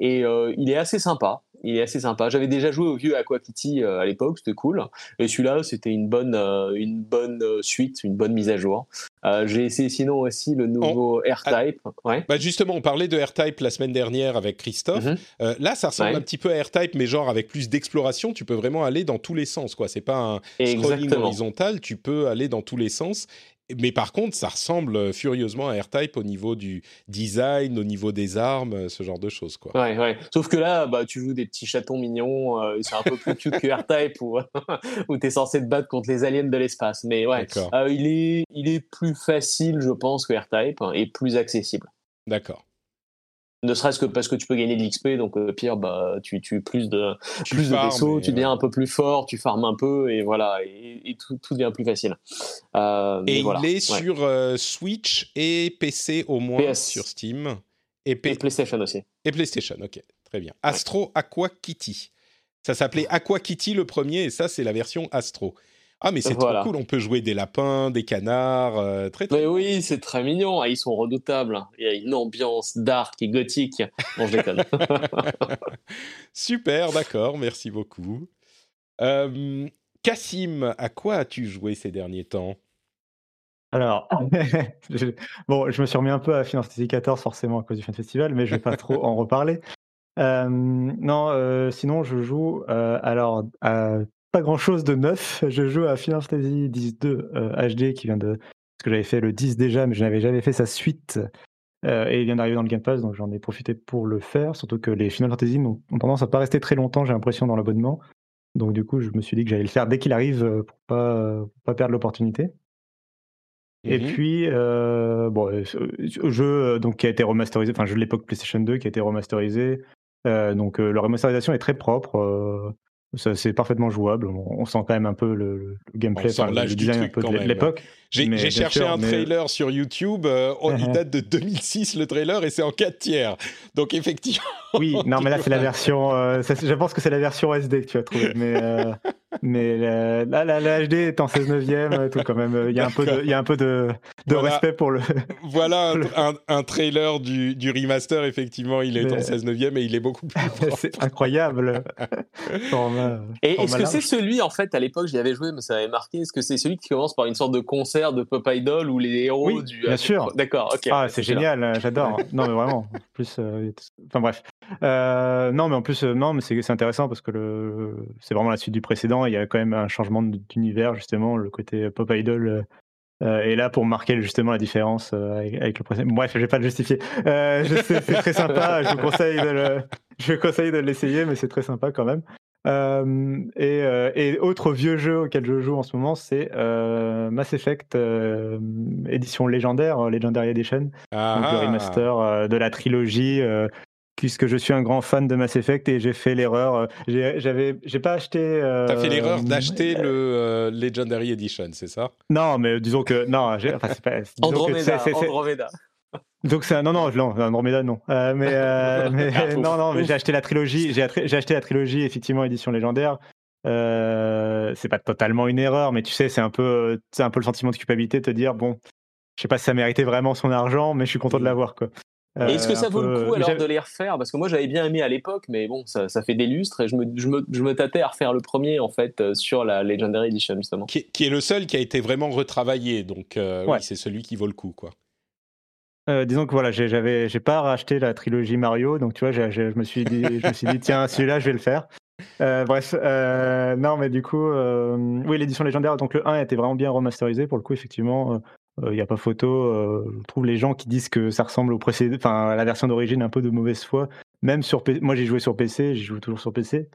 et euh, il est assez sympa il est assez sympa. J'avais déjà joué au vieux Aqua Kitty euh, à l'époque, c'était cool. Et celui-là, c'était une bonne, euh, une bonne euh, suite, une bonne mise à jour. Euh, J'ai essayé sinon aussi le nouveau R-Type. Ouais. Bah justement, on parlait de R-Type la semaine dernière avec Christophe. Mhm. Euh, là, ça ressemble Ouais. un petit peu à R-Type, mais genre avec plus d'exploration, tu peux vraiment aller dans tous les sens. quoi. C'est pas un scrolling horizontal, tu peux aller dans tous les sens. Mais par contre, ça ressemble furieusement à R-Type au niveau du design, au niveau des armes, ce genre de choses. Quoi. Ouais, ouais. Sauf que là, bah, tu joues des petits chatons mignons, euh, c'est un peu plus cute que R-Type où, où t'es censé te battre contre les aliens de l'espace. Mais ouais, euh, il, est, il est plus facile, je pense, que R-Type hein, et plus accessible. D'accord. Ne serait-ce que parce que tu peux gagner de l'XP, donc au pire, bah, tu tues plus de, Tu plus de vaisseaux, tu deviens euh, un peu plus fort, tu farmes un peu, et voilà, et, et tout, tout devient plus facile. Euh, Et voilà, il est ouais. sur euh, Switch et PC au moins PS. sur Steam. Et, P- Et PlayStation aussi. et PlayStation, ok, très bien. Astro Aqua Kitty. Ça s'appelait Aqua Kitty le premier, et ça, c'est la version Astro. Ah, mais c'est Voilà. trop cool, on peut jouer des lapins, des canards, euh, très très Mais oui, c'est très mignon, ah, ils sont redoutables. Il y a une ambiance dark et gothique. Non, je déconne. Super, d'accord, merci beaucoup. Euh, Cassim, à quoi as-tu joué ces derniers temps? Alors, je- bon, je me suis remis un peu à Final Fantasy XIV forcément à cause du Fan Festival, mais je vais pas trop en reparler. Euh, non, euh, sinon je joue euh, alors à pas grand chose de neuf. Je joue à Final Fantasy X-2 euh, HD qui vient de parce que j'avais fait le 10 déjà, mais je n'avais jamais fait sa suite. Euh, et il vient d'arriver dans le Game Pass, donc j'en ai profité pour le faire. Surtout que les Final Fantasy n'ont ont tendance à pas rester très longtemps, j'ai l'impression, dans l'abonnement. Donc du coup, je me suis dit que j'allais le faire dès qu'il arrive euh, pour pas, pour pas perdre l'opportunité. Et Mhm. puis, euh, bon, jeu donc, qui a été remasterisé, enfin, jeu de l'époque PlayStation 2 qui a été remasterisé. Euh, donc, euh, la remasterisation est très propre. Ça, c'est parfaitement jouable. On, on sent quand même un peu le, le gameplay, l'âge le design un peu de même. l'époque. J'ai cherché sûr, un mais- trailer sur YouTube, euh, oh, il date de 2006 le trailer et c'est en 4 tiers. Donc effectivement, Oui, non, mais là, c'est la version. euh, ça, je pense que c'est la version SD que tu as trouvée. Mais, euh, mais la, là, la, la HD est en 16 neuvième, tout quand même. Il y a un peu de, il y a un peu de, de Voilà. respect pour le. Voilà un, un- un trailer du, du remaster, effectivement, il est Mais- en 16 neuvième et il est beaucoup plus c'est incroyable. Format- Et est-ce que c'est celui, en fait, à l'époque, j'y avais joué, mais ça avait marqué, est-ce que c'est celui qui commence par une sorte de concert de Pop Idol où les héros Oui, du. bien sûr. D'accord, ok. Ah, c'est génial, euh, j'adore. non, mais vraiment. En plus, euh, enfin bref. Euh, non, mais en plus, euh, non, mais c'est intéressant parce que le, c'est vraiment la suite du précédent. Il y a quand même un changement d'univers justement, le côté pop idol. euh, euh, est là pour marquer justement la différence euh, avec, avec le précédent. Bref, je vais pas le justifier. Euh, c'est très sympa. Je vous conseille de le, je vous conseille de l'essayer, mais c'est très sympa quand même. Euh, et, euh, et autre vieux jeu auquel je joue en ce moment, c'est euh, Mass Effect euh, édition légendaire, euh, Legendary Edition, donc le Ah, remaster euh, de la trilogie. Euh, puisque je suis un grand fan de Mass Effect et j'ai fait l'erreur, euh, j'ai- j'avais, j'ai pas acheté. euh, T'as fait l'erreur d'acheter le euh, Legendary Edition, c'est ça? Non, mais disons que non, enfin, c'est pas. disons que Andromeda, c'est- c'est- c'est- Andromeda. donc c'est un non non non Andromeda non Euh, mais, euh, mais Ah, non non mais j'ai acheté la trilogie j'ai attri- j'ai acheté la trilogie effectivement édition légendaire euh, c'est pas totalement une erreur mais tu sais c'est un peu c'est un peu le sentiment de culpabilité de te dire bon je sais pas si ça méritait vraiment son argent mais je suis content de l'avoir quoi Et Est-ce que Euh, ça vaut peu- le coup alors de les refaire? Parce que moi j'avais bien aimé à l'époque, mais bon, ça, ça fait des lustres et je me, je, me, je me tâtais à refaire le premier en fait euh, sur la Legendary Edition justement. qui, est- qui est le seul qui a été vraiment retravaillé, donc euh, Ouais. oui, c'est celui qui vaut le coup, quoi. Euh, disons que voilà, j'ai- j'avais, j'ai pas racheté la trilogie Mario, donc tu vois, j'ai- je me suis dit, je me suis dit, tiens, celui-là, je vais le faire. Euh, bref, euh, non, mais du coup, euh, oui, l'édition légendaire, donc le 1 était vraiment bien remasterisé pour le coup, effectivement. Il n'y a pas photo. euh, je trouve les gens qui disent que ça ressemble au précédent, enfin à la version d'origine, un peu de mauvaise foi. Même sur, P- moi j'ai joué sur PC, j'y joue toujours sur PC.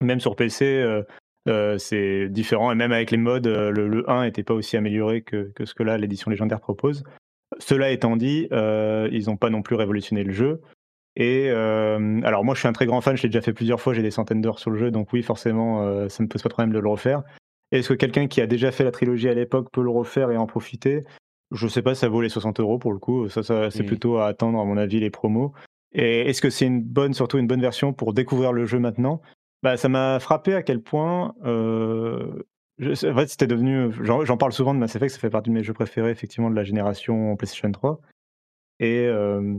Même sur PC, euh, euh, c'est différent et même avec les modes, euh, le, le 1 n'était pas aussi amélioré que, que ce que là l'édition légendaire propose. Cela étant dit, euh, ils n'ont pas non plus révolutionné le jeu. Et euh, alors moi, je suis un très grand fan. Je l'ai déjà fait plusieurs fois. J'ai des centaines d'heures sur le jeu, donc oui, forcément, euh, ça me pose pas de problème de le refaire. Est-ce que quelqu'un qui a déjà fait la trilogie à l'époque peut le refaire et en profiter? Je sais pas. Ça vaut les 60 euros pour le coup. Ça, ça c'est plutôt à attendre à mon avis les promos. Et est-ce que c'est une bonne, surtout une bonne version pour découvrir le jeu maintenant? Bah, ça m'a frappé à quel point. euh, je- en fait, c'était devenu. J'en j'en parle souvent de Mass Effect, ça fait partie de mes jeux préférés, effectivement, de la génération PlayStation 3. Et, euh,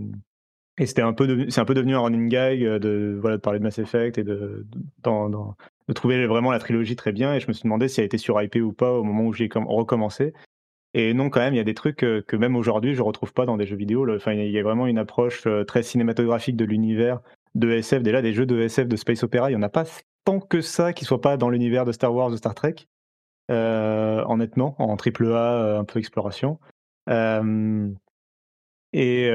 et c'était un peu c'est un peu devenu un running gag euh, de, parler de Mass Effect et de, de trouver vraiment la trilogie très bien. Et je me suis demandé si elle était sur IP ou pas au moment où j'ai com- recommencé. Et non, quand même, il y a des trucs euh, que même aujourd'hui, je retrouve pas dans des jeux vidéo. Enfin, il y a vraiment une approche euh, très cinématographique de l'univers de SF. Déjà, des jeux de SF, de space opéra, il y en a pas tant que ça qui soient pas dans l'univers de Star Wars, de Star Trek. Euh, honnêtement, en triple A, un peu exploration. Et,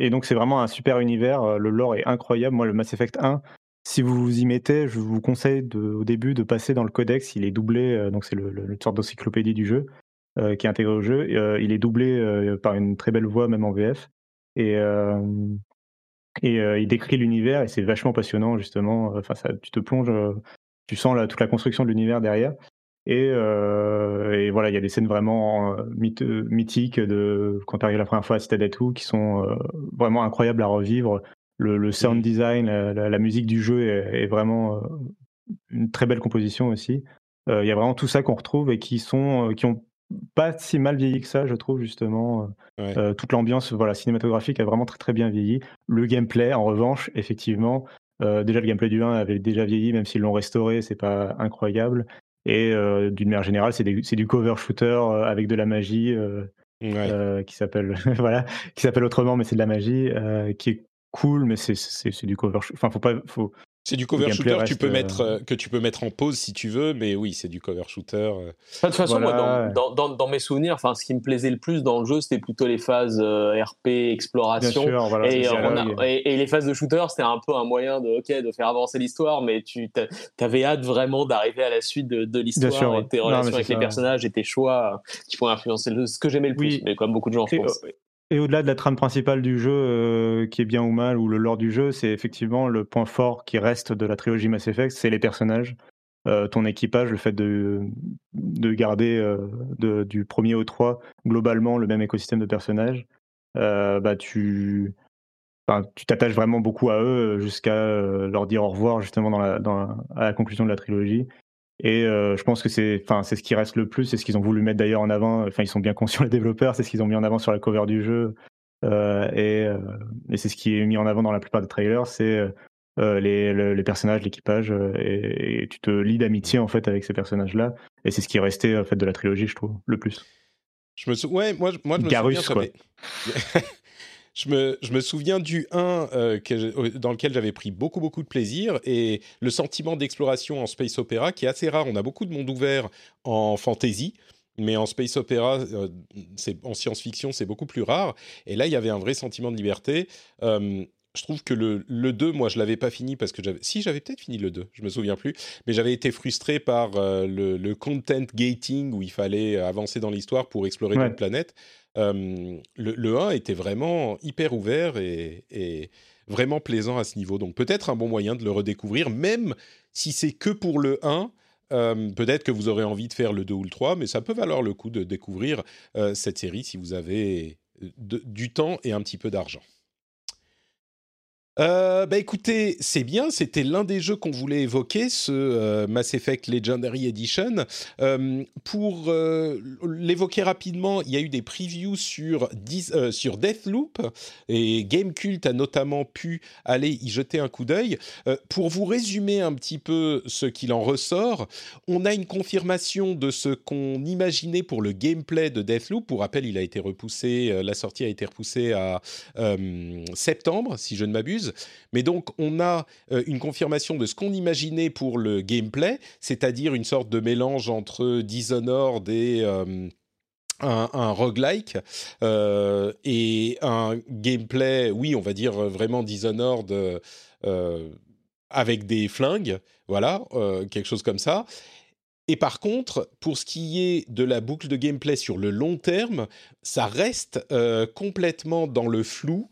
et donc, c'est vraiment un super univers. euh, Le lore est incroyable. Moi, le Mass Effect 1, si vous vous y mettez, je vous conseille au début de passer dans le codex. Il est doublé, euh, donc c'est le, le- sorte d'encyclopédie du jeu euh, qui est intégré au jeu. Il est doublé par une très belle voix, même en VF. Et, et il décrit l'univers et c'est vachement passionnant, justement. Enfin, tu te plonges, tu sens toute la construction de l'univers derrière. Et, euh, et voilà, il y a des scènes vraiment euh, mythiques de quand tu arrives la première fois à Citadel qui sont euh, vraiment incroyables à revivre. Le, le sound design, la, la- la musique du jeu est, est vraiment une très belle composition aussi. Euh, Il y a vraiment tout ça qu'on retrouve et qui sont euh, qui ont pas si mal vieilli que ça, je trouve justement. Ouais. Toute l'ambiance voilà, cinématographique a vraiment très très bien vieilli. Le gameplay, en revanche, effectivement, déjà le gameplay du 1 avait déjà vieilli, même s'ils l'ont restauré, c'est pas incroyable. Et euh, d'une manière générale, c'est du cover shooter euh, avec de la magie euh, Ouais. qui s'appelle voilà, qui s'appelle autrement, mais c'est de la magie qui est cool, mais c'est du cover. shooter. Enfin, faut pas, faut. C'est du cover shooter tu reste, peux euh, mettre, euh, que tu peux mettre en pause si tu veux, mais oui, c'est du cover shooter. euh. De toute façon, Voilà, moi, dans, dans, dans, dans mes souvenirs, enfin, ce qui me plaisait le plus dans le jeu, c'était plutôt les phases euh, RP, exploration. sûr, voilà. et, c'est euh, on a- dialogue. et, et les phases de shooter, c'était un peu un moyen de, ok, de faire avancer l'histoire, mais tu avais hâte vraiment d'arriver à la suite de, l'histoire et tes relations avec les personnages et tes choix qui pourraient influencer le- ce que j'aimais le plus, Oui. mais comme beaucoup de gens, je pense. Et au-delà de la trame principale du jeu, euh, qui est bien ou mal, ou le lore du jeu, c'est effectivement le point fort qui reste de la trilogie Mass Effect, c'est les personnages. Euh, ton équipage, le fait de, de garder euh, du premier au 3 globalement le même écosystème de personnages, bah tu tu t'attaches vraiment beaucoup à eux jusqu'à leur dire au revoir justement à la conclusion de la trilogie. Et euh, je pense que c'est, enfin, c'est ce qui reste le plus, c'est ce qu'ils ont voulu mettre d'ailleurs en avant. Enfin, ils sont bien conscients les développeurs, c'est ce qu'ils ont mis en avant sur la cover du jeu, euh, et, euh, et c'est ce qui est mis en avant dans la plupart des trailers, c'est les, les, personnages, l'équipage, et, et, tu te lis d'amitié en fait avec ces personnages-là. Et c'est ce qui est resté en fait de la trilogie, je trouve, le plus. Je me sou... ouais, moi, moi je me Garus, souviens, quoi. Je me, je me, souviens du 1 euh, que, dans lequel j'avais pris beaucoup, beaucoup de plaisir et le sentiment d'exploration en space opéra qui est assez rare. On a beaucoup de monde ouvert en fantasy, mais en space opéra, euh, en science-fiction, c'est beaucoup plus rare. Et là, il y avait un vrai sentiment de liberté. Euh, je trouve que le, le 2, moi, je l'avais pas fini parce que j'avais. Si, j'avais peut-être fini le 2, je me souviens plus. Mais j'avais été frustré par euh, le, le, content gating où il fallait avancer dans l'histoire pour explorer Ouais. d'autres planètes. Le, le 1 était vraiment hyper ouvert et, vraiment plaisant à ce niveau. Donc, peut-être un bon moyen de le redécouvrir, même si c'est que pour le 1. Euh, peut-être que vous aurez envie de faire le 2 ou le 3, mais ça peut valoir le coup de découvrir cette série si vous avez du temps et un petit peu d'argent. Euh, bah écoutez, c'est bien, c'était l'un des jeux qu'on voulait évoquer, ce euh, Mass Effect Legendary Edition. Euh, pour euh, l'évoquer rapidement, il y a eu des previews sur, 10, sur Deathloop et Gamecult a notamment pu aller y jeter un coup d'œil. Pour vous résumer un petit peu ce qu'il en ressort, on a une confirmation de ce qu'on imaginait pour le gameplay de Deathloop. Pour rappel, il a été repoussé, la sortie a été repoussée à septembre, si je ne m'abuse. Mais donc, on a euh, une confirmation de ce qu'on imaginait pour le gameplay, c'est-à-dire une sorte de mélange entre Dishonored et euh, un, un roguelike euh, et un gameplay, oui, on va dire vraiment Dishonored avec des flingues, voilà, quelque chose comme ça. Et par contre, pour ce qui est de la boucle de gameplay sur le long terme, ça reste complètement dans le flou.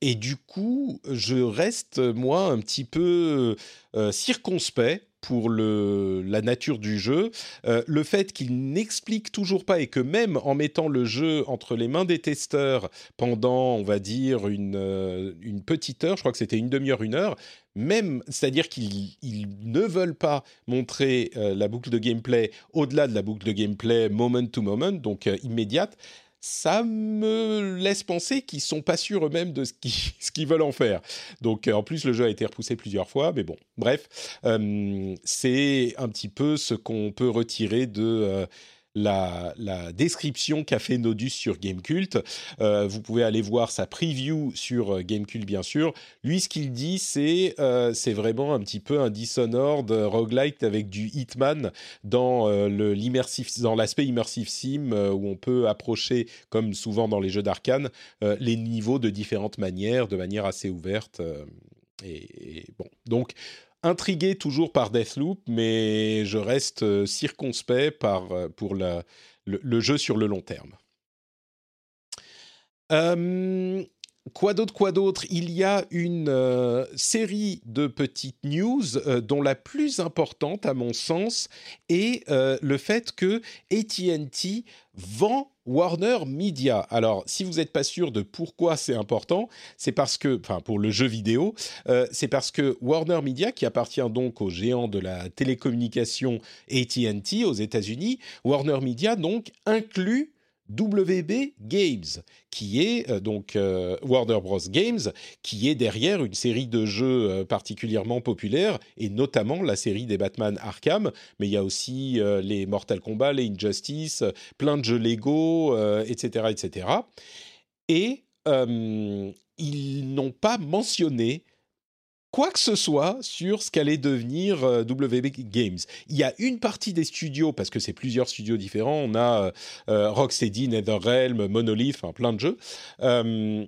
Et du coup, je reste, moi, un petit peu euh, circonspect pour le, la nature du jeu. Euh, le fait qu'il n'explique toujours pas et que même en mettant le jeu entre les mains des testeurs pendant, on va dire, une, euh, une petite heure, je crois que c'était une demi-heure, une heure, même, c'est-à-dire qu'ils ils ne veulent pas montrer la boucle de gameplay au-delà de la boucle de gameplay moment to moment, donc immédiate, ça me laisse penser qu'ils sont pas sûrs eux-mêmes de ce qu'ils, veulent en faire. Donc euh, en plus le jeu a été repoussé plusieurs fois, mais bon, bref, euh, c'est un petit peu ce qu'on peut retirer de euh, la, description qu'a fait Nodus sur Gamecult. Euh, vous pouvez aller voir sa preview sur euh, Gamecult, bien sûr. Lui, ce qu'il dit, c'est euh, c'est vraiment un petit peu un Dishonored euh, roguelike avec du Hitman dans euh, l'aspect immersive sim où on peut approcher, comme souvent dans les jeux d'arcane, les niveaux de différentes manières, de manière assez ouverte. et bon, donc intrigué toujours par Deathloop, mais je reste euh, circonspect par, euh, pour le, jeu sur le long terme. Euh, quoi d'autre, quoi d'autre? Il y a une euh, série de petites news euh, dont la plus importante, à mon sens, est euh, le fait que AT&T vend Warner Media. Alors, si vous n'êtes pas sûr de pourquoi c'est important, c'est parce que, enfin, pour le jeu vidéo, c'est parce que Warner Media, qui appartient donc au géant de la télécommunication AT&T aux États-Unis, Warner Media donc inclut WB Games, qui est euh, donc euh, Warner Bros Games, qui est derrière une série de jeux euh, particulièrement populaires, et notamment la série des Batman Arkham, mais il y a aussi les Mortal Kombat, les Injustice, plein de jeux Lego, etc., etc. Et ils n'ont pas mentionné quoi que ce soit sur ce qu'allait devenir euh, WB Games. Il y a une partie des studios, parce que c'est plusieurs studios différents, on a euh, Rocksteady, NetherRealm, Monolith, enfin plein de jeux. Euh,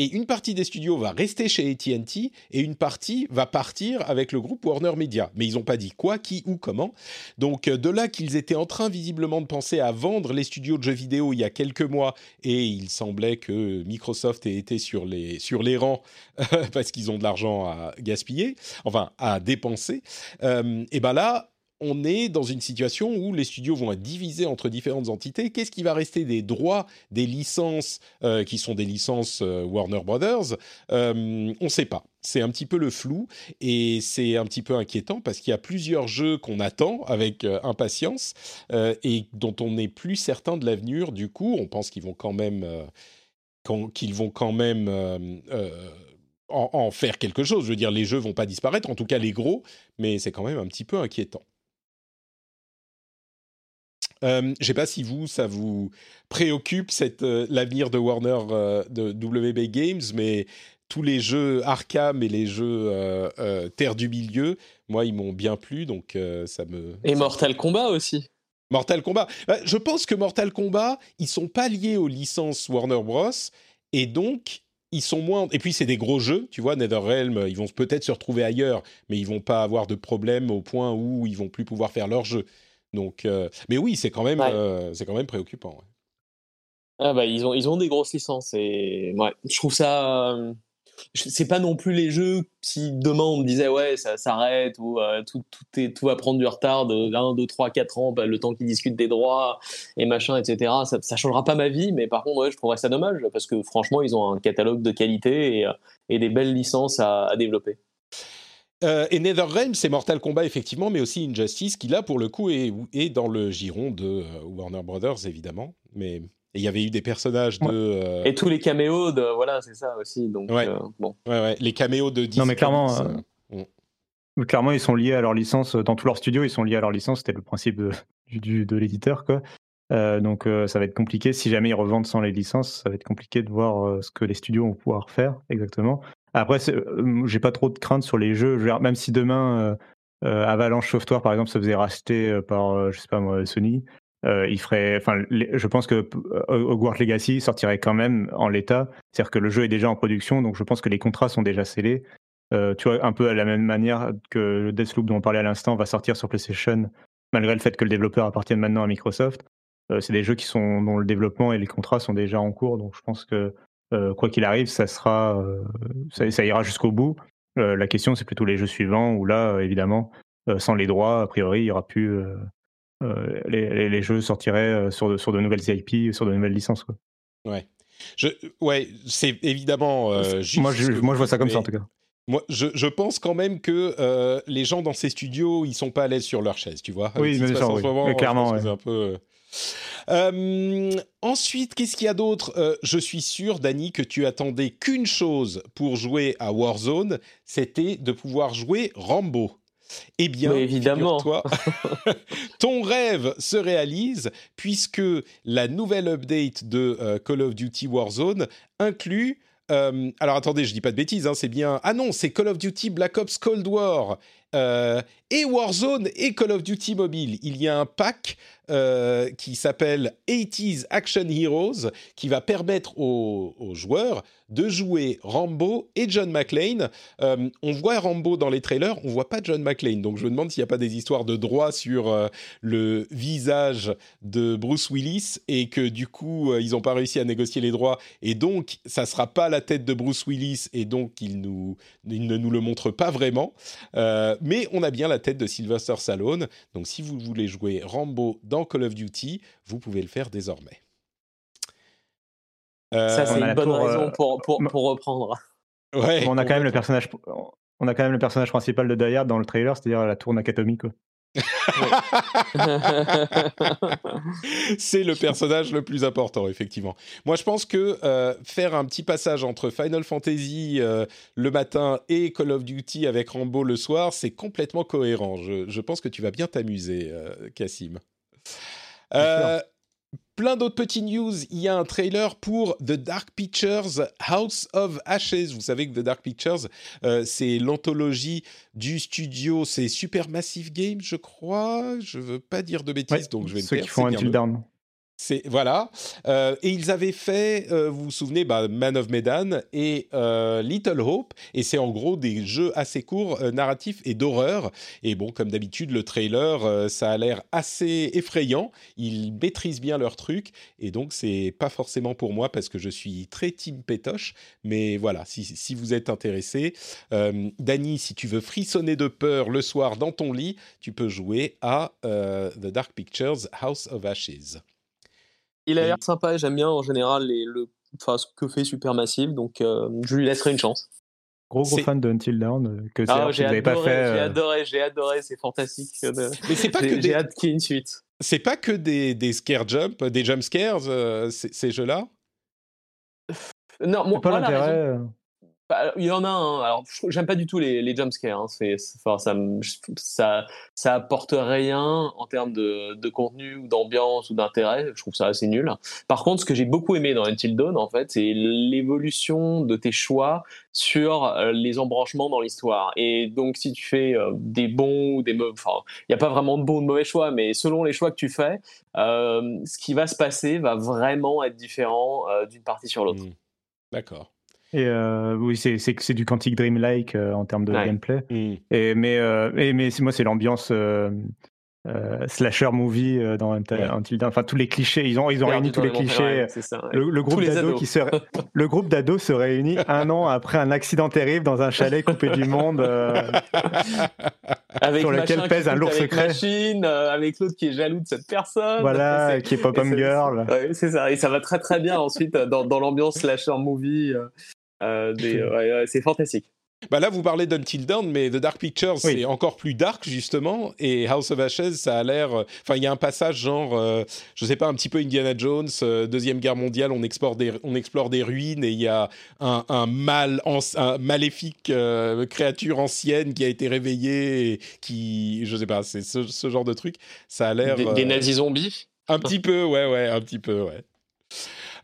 et une partie des studios va rester chez AT&T et une partie va partir avec le groupe Warner Media. Mais ils n'ont pas dit quoi, qui, où, comment. Donc de là qu'ils étaient en train visiblement de penser à vendre les studios de jeux vidéo il y a quelques mois et il semblait que Microsoft ait été sur les, sur les rangs parce qu'ils ont de l'argent à gaspiller, enfin à dépenser. Euh, et ben là, on est dans une situation où les studios vont être divisés entre différentes entités. Qu'est-ce qui va rester des droits, des licences euh, qui sont des licences euh, Warner Brothers? Euh, On ne sait pas. C'est un petit peu le flou et c'est un petit peu inquiétant parce qu'il y a plusieurs jeux qu'on attend avec impatience et dont on n'est plus certain de l'avenir. Du coup, on pense qu'ils vont quand même, qu'ils vont quand même en, faire quelque chose. Je veux dire, les jeux vont pas disparaître, en tout cas les gros, mais c'est quand même un petit peu inquiétant. Euh, je ne sais pas si vous, ça vous préoccupe cette euh, l'avenir de Warner, euh, de WB Games, mais tous les jeux Arkham et les jeux Terre du Milieu, moi, ils m'ont bien plu, donc ça me. Et Mortal Kombat aussi. Mortal Kombat. Bah, je pense que Mortal Kombat, ils sont pas liés aux licences Warner Bros. Et donc, ils sont moins. Et puis, c'est des gros jeux, tu vois. NetherRealm, ils vont peut-être se retrouver ailleurs, mais ils vont pas avoir de problème au point où ils vont plus pouvoir faire leurs jeux. Donc, euh, mais oui, c'est quand même, euh, c'est quand même préoccupant. Ah bah ils ont, ils ont des grosses licences et ouais, je trouve ça. Euh, c'est pas non plus les jeux si demain on me disait ouais ça s'arrête ou tout, tout, est, tout va prendre du retard de 1, 2, 3, 4 ans, bah, le temps qu'ils discutent des droits et machin, etc. Ça, ça changera pas ma vie, mais par contre, ouais, je trouverais ça dommage parce que franchement, ils ont un catalogue de qualité et, et des belles licences à, à développer. Euh, et NetherRealm, c'est Mortal Kombat effectivement, mais aussi Injustice, qui là pour le coup est, est dans le giron de euh, Warner Brothers évidemment. Mais il y avait eu des personnages de euh, et tous les caméos de voilà, c'est ça aussi. Donc ouais. bon. Ouais, ouais, les caméos de Disney. Non mais clairement. Clairement, ils sont liés à leur licence. Dans tous leurs studios, ils sont liés à leur licence. C'était le principe de, du, de l'éditeur, quoi. donc ça va être compliqué. Si jamais ils revendent sans les licences, ça va être compliqué de voir ce que les studios vont pouvoir faire exactement. Après, euh, j'ai pas trop de crainte sur les jeux. Même si demain, euh, euh, Avalanche Software, par exemple, se faisait racheter par, je sais pas moi, Sony, il ferait. Enfin, je pense que Hogwarts Legacy sortirait quand même en l'état. C'est-à-dire que le jeu est déjà en production, donc je pense que les contrats sont déjà scellés. tu vois, un peu à la même manière que le Deathloop dont on parlait à l'instant va sortir sur PlayStation, malgré le fait que le développeur appartienne maintenant à Microsoft. c'est des jeux qui sont dont le développement et les contrats sont déjà en cours, donc je pense que quoi qu'il arrive, ça sera, euh, ça, ira jusqu'au bout. Euh, la question, c'est plutôt les jeux suivants où là, évidemment, sans les droits, a priori, il y aura plus. Les, jeux sortiraient sur de, sur de nouvelles IP, sur de nouvelles licences. Quoi. Ouais. Je, ouais, c'est évidemment. moi, je, moi, je vois ça comme ça en tout cas. Moi, je, je, pense quand même que les gens dans ces studios, ils sont pas à l'aise sur leur chaise, tu vois. Oui, mais, oui. clairement. C'est un peu. Euh, ensuite, qu'est-ce qu'il y a d'autre? Euh, Je suis sûr, Dany, que tu attendais qu'une chose pour jouer à Warzone, c'était de pouvoir jouer Rambo. Eh bien, évidemment, toi, ton rêve se réalise puisque la nouvelle update de euh, Call of Duty Warzone inclut alors attendez, je dis pas de bêtises, hein, c'est bien. Ah non, c'est Call of Duty Black Ops Cold War et Warzone et Call of Duty Mobile. Il y a un pack euh, qui s'appelle 80s Action Heroes, qui va permettre aux, joueurs de jouer Rambo et John McClane. Euh, on voit Rambo dans les trailers, on voit pas John McClane. Donc je me demande s'il n'y a pas des histoires de droit sur euh, le visage de Bruce Willis et que du coup ils n'ont pas réussi à négocier les droits et donc ça sera pas la tête de Bruce Willis et donc il, nous, il ne nous le montre pas vraiment. mais on a bien la tête de Sylvester Stallone. Donc si vous voulez jouer Rambo dans Call of Duty, vous pouvez le faire désormais. Ça, c'est une bonne raison euh, pour, pour, pour, reprendre. Ouais, on a quand même le personnage, on a quand même le personnage principal de Die dans le trailer, c'est-à-dire la tour Nakatomi, quoi. c'est le personnage le plus important, effectivement. Moi, je pense que euh, faire un petit passage entre Final Fantasy euh, le matin et Call of Duty avec Rambo le soir, c'est complètement cohérent. Je, pense que tu vas bien t'amuser, Cassim. Euh, plein d'autres petits news. Il y a un trailer pour The Dark Pictures House of Ashes. Vous savez que The Dark Pictures, euh, c'est l'anthologie du studio. C'est Supermassive Games, je crois. Je veux pas dire de bêtises, donc je vais ceux qui font Until Dawn. Voilà. Euh, et ils avaient fait, euh, vous vous souvenez, bah, Man of Medan et euh, Little Hope. Et c'est en gros des jeux assez courts, narratifs et d'horreur. Et bon, comme d'habitude, le trailer, ça a l'air assez effrayant. Ils maîtrisent bien leur truc. Et donc, c'est pas forcément pour moi parce que je suis très team pétoche. Mais voilà, si, si vous êtes intéressé, Dany, si tu veux frissonner de peur le soir dans ton lit, tu peux jouer à The Dark Pictures House of Ashes. Il a l'air sympa, j'aime bien en général les, le, enfin, ce que fait Supermassive, donc euh, je lui laisserai une chance. Gros gros fan de Until Dawn euh, que ah, j'ai adoré, pas fait. J'ai euh, adoré, j'ai adoré, c'est fantastique. Mais c'est pas que des... hâte qu'il y ait une suite. C'est pas que des, des scare jump, des jump scares, ces jeux-là? Non, moi, pas l'intérêt. Bah, il y en a un. Alors, j'aime pas du tout les, les jumpscares. Hein. Ça, ça, ça apporte rien en termes de, de contenu ou d'ambiance ou d'intérêt. Je trouve ça assez nul. Par contre, ce que j'ai beaucoup aimé dans Until Dawn, en fait, c'est l'évolution de tes choix sur euh, les embranchements dans l'histoire. Et donc, si tu fais euh, des bons ou des mauvais, enfin, il n'y a pas vraiment de bons ou de mauvais choix, mais selon les choix que tu fais, euh, ce qui va se passer va vraiment être différent d'une partie sur l'autre. Mmh. D'accord. Et euh, oui, c'est c'est du Quantic Dream-like euh, en termes de gameplay. Mm. Et mais euh, et, mais moi c'est l'ambiance euh, slasher movie dans Until Dawn. Enfin, tous les clichés, ils ont, ils ont réuni tous les clichés. le, groupe d'ados qui se, le groupe d'ados se réunit un an après un accident terrible dans un chalet coupé du monde, avec sur lequel pèse un lourd secret. Machine, avec l'autre qui est jaloux de cette personne. Voilà, qui est pop-up girl. c'est ça, et ça va très très bien ensuite dans, dans l'ambiance slasher movie. C'est fantastique. Bah là, vous parlez d'Until Dawn, mais The Dark Pictures, c'est encore plus dark, justement. Et House of Ashes, ça a l'air. Euh, enfin, il y a un passage genre, euh, je sais pas, un petit peu Indiana Jones, euh, Deuxième Guerre mondiale, on explore des, on explore des ruines et il y a un, un mal, un maléfique créature ancienne qui a été réveillée et qui. Je sais pas, c'est ce, genre de truc. Ça a l'air. Des, des nazis zombies? Un petit peu, ouais, ouais, un petit peu, ouais.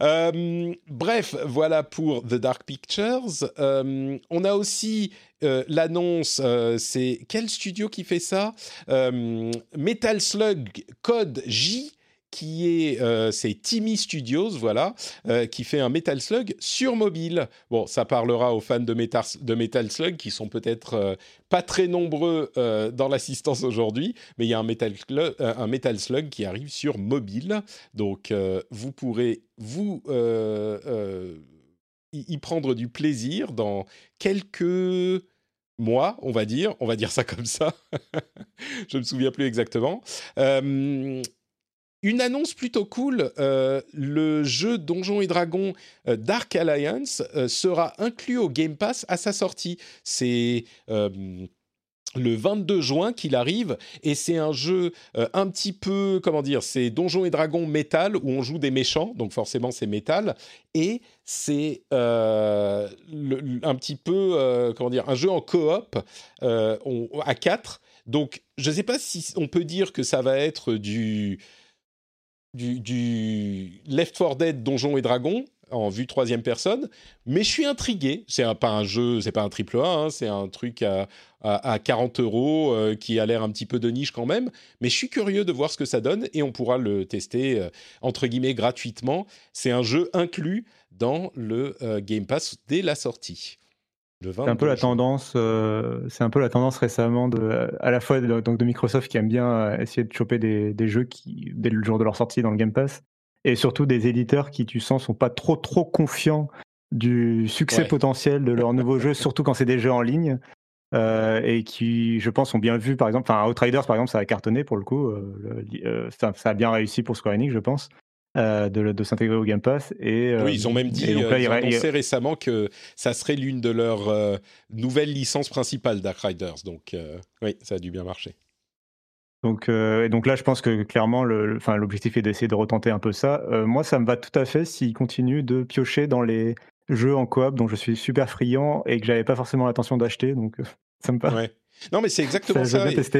Euh, bref, voilà pour The Dark Pictures. Euh, on a aussi euh, l'annonce, c'est quel studio qui fait ça? Metal Slug Code J qui est, euh, c'est Timmy Studios, voilà, euh, qui fait un Metal Slug sur mobile. Bon, ça parlera aux fans de Metal, de Metal Slug qui sont peut-être euh, pas très nombreux dans l'assistance aujourd'hui, mais il y a un Metal, un Metal Slug qui arrive sur mobile, donc vous pourrez vous y prendre du plaisir dans quelques mois, on va dire, on va dire ça comme ça. Je ne me souviens plus exactement. Une annonce plutôt cool, euh, le jeu Donjons et Dragons euh, Dark Alliance euh, sera inclus au Game Pass à sa sortie. C'est le 22 juin qu'il arrive et c'est un jeu un petit peu comment dire c'est Donjons et Dragons métal où on joue des méchants donc forcément c'est métal et c'est un petit peu comment dire un jeu en coop à 4 donc je ne sais pas si on peut dire que ça va être du du, Left 4 Dead Donjons et Dragons en vue troisième personne, mais je suis intrigué. C'est pas un jeu, c'est pas un triple A, hein, c'est un truc à, à, 40 euros euh, qui a l'air un petit peu de niche quand même, mais je suis curieux de voir ce que ça donne et on pourra le tester euh, entre guillemets gratuitement. C'est un jeu inclus dans le euh, Game Pass dès la sortie. C'est un peu la tendance, euh, c'est un peu la tendance récemment de, à la fois de, donc de Microsoft qui aime bien euh, essayer de choper des, des, jeux qui dès le jour de leur sortie dans le Game Pass, et surtout des éditeurs qui, tu sens, sont pas trop trop confiants du succès potentiel de leurs nouveaux jeux, surtout quand c'est des jeux en ligne, euh, et qui, je pense, ont bien vu, par exemple, enfin Outriders par exemple, ça a cartonné pour le coup, ça, ça, a bien réussi pour Square Enix, je pense. Euh, de, s'intégrer au Game Pass. Et, oui, ils ont même dit, donc euh, ils ont annoncé récemment que ça serait l'une de leurs euh, nouvelles licences principales Dark Riders. Donc oui, ça a dû bien marcher. Donc, et donc là, je pense que clairement, l'objectif est d'essayer de retenter un peu ça. moi, ça me va tout à fait s'ils continuent de piocher dans les jeux en coop dont je suis super friand et que j'avais pas forcément l'intention d'acheter. Donc ça me va. Non, mais c'est exactement ça. ça.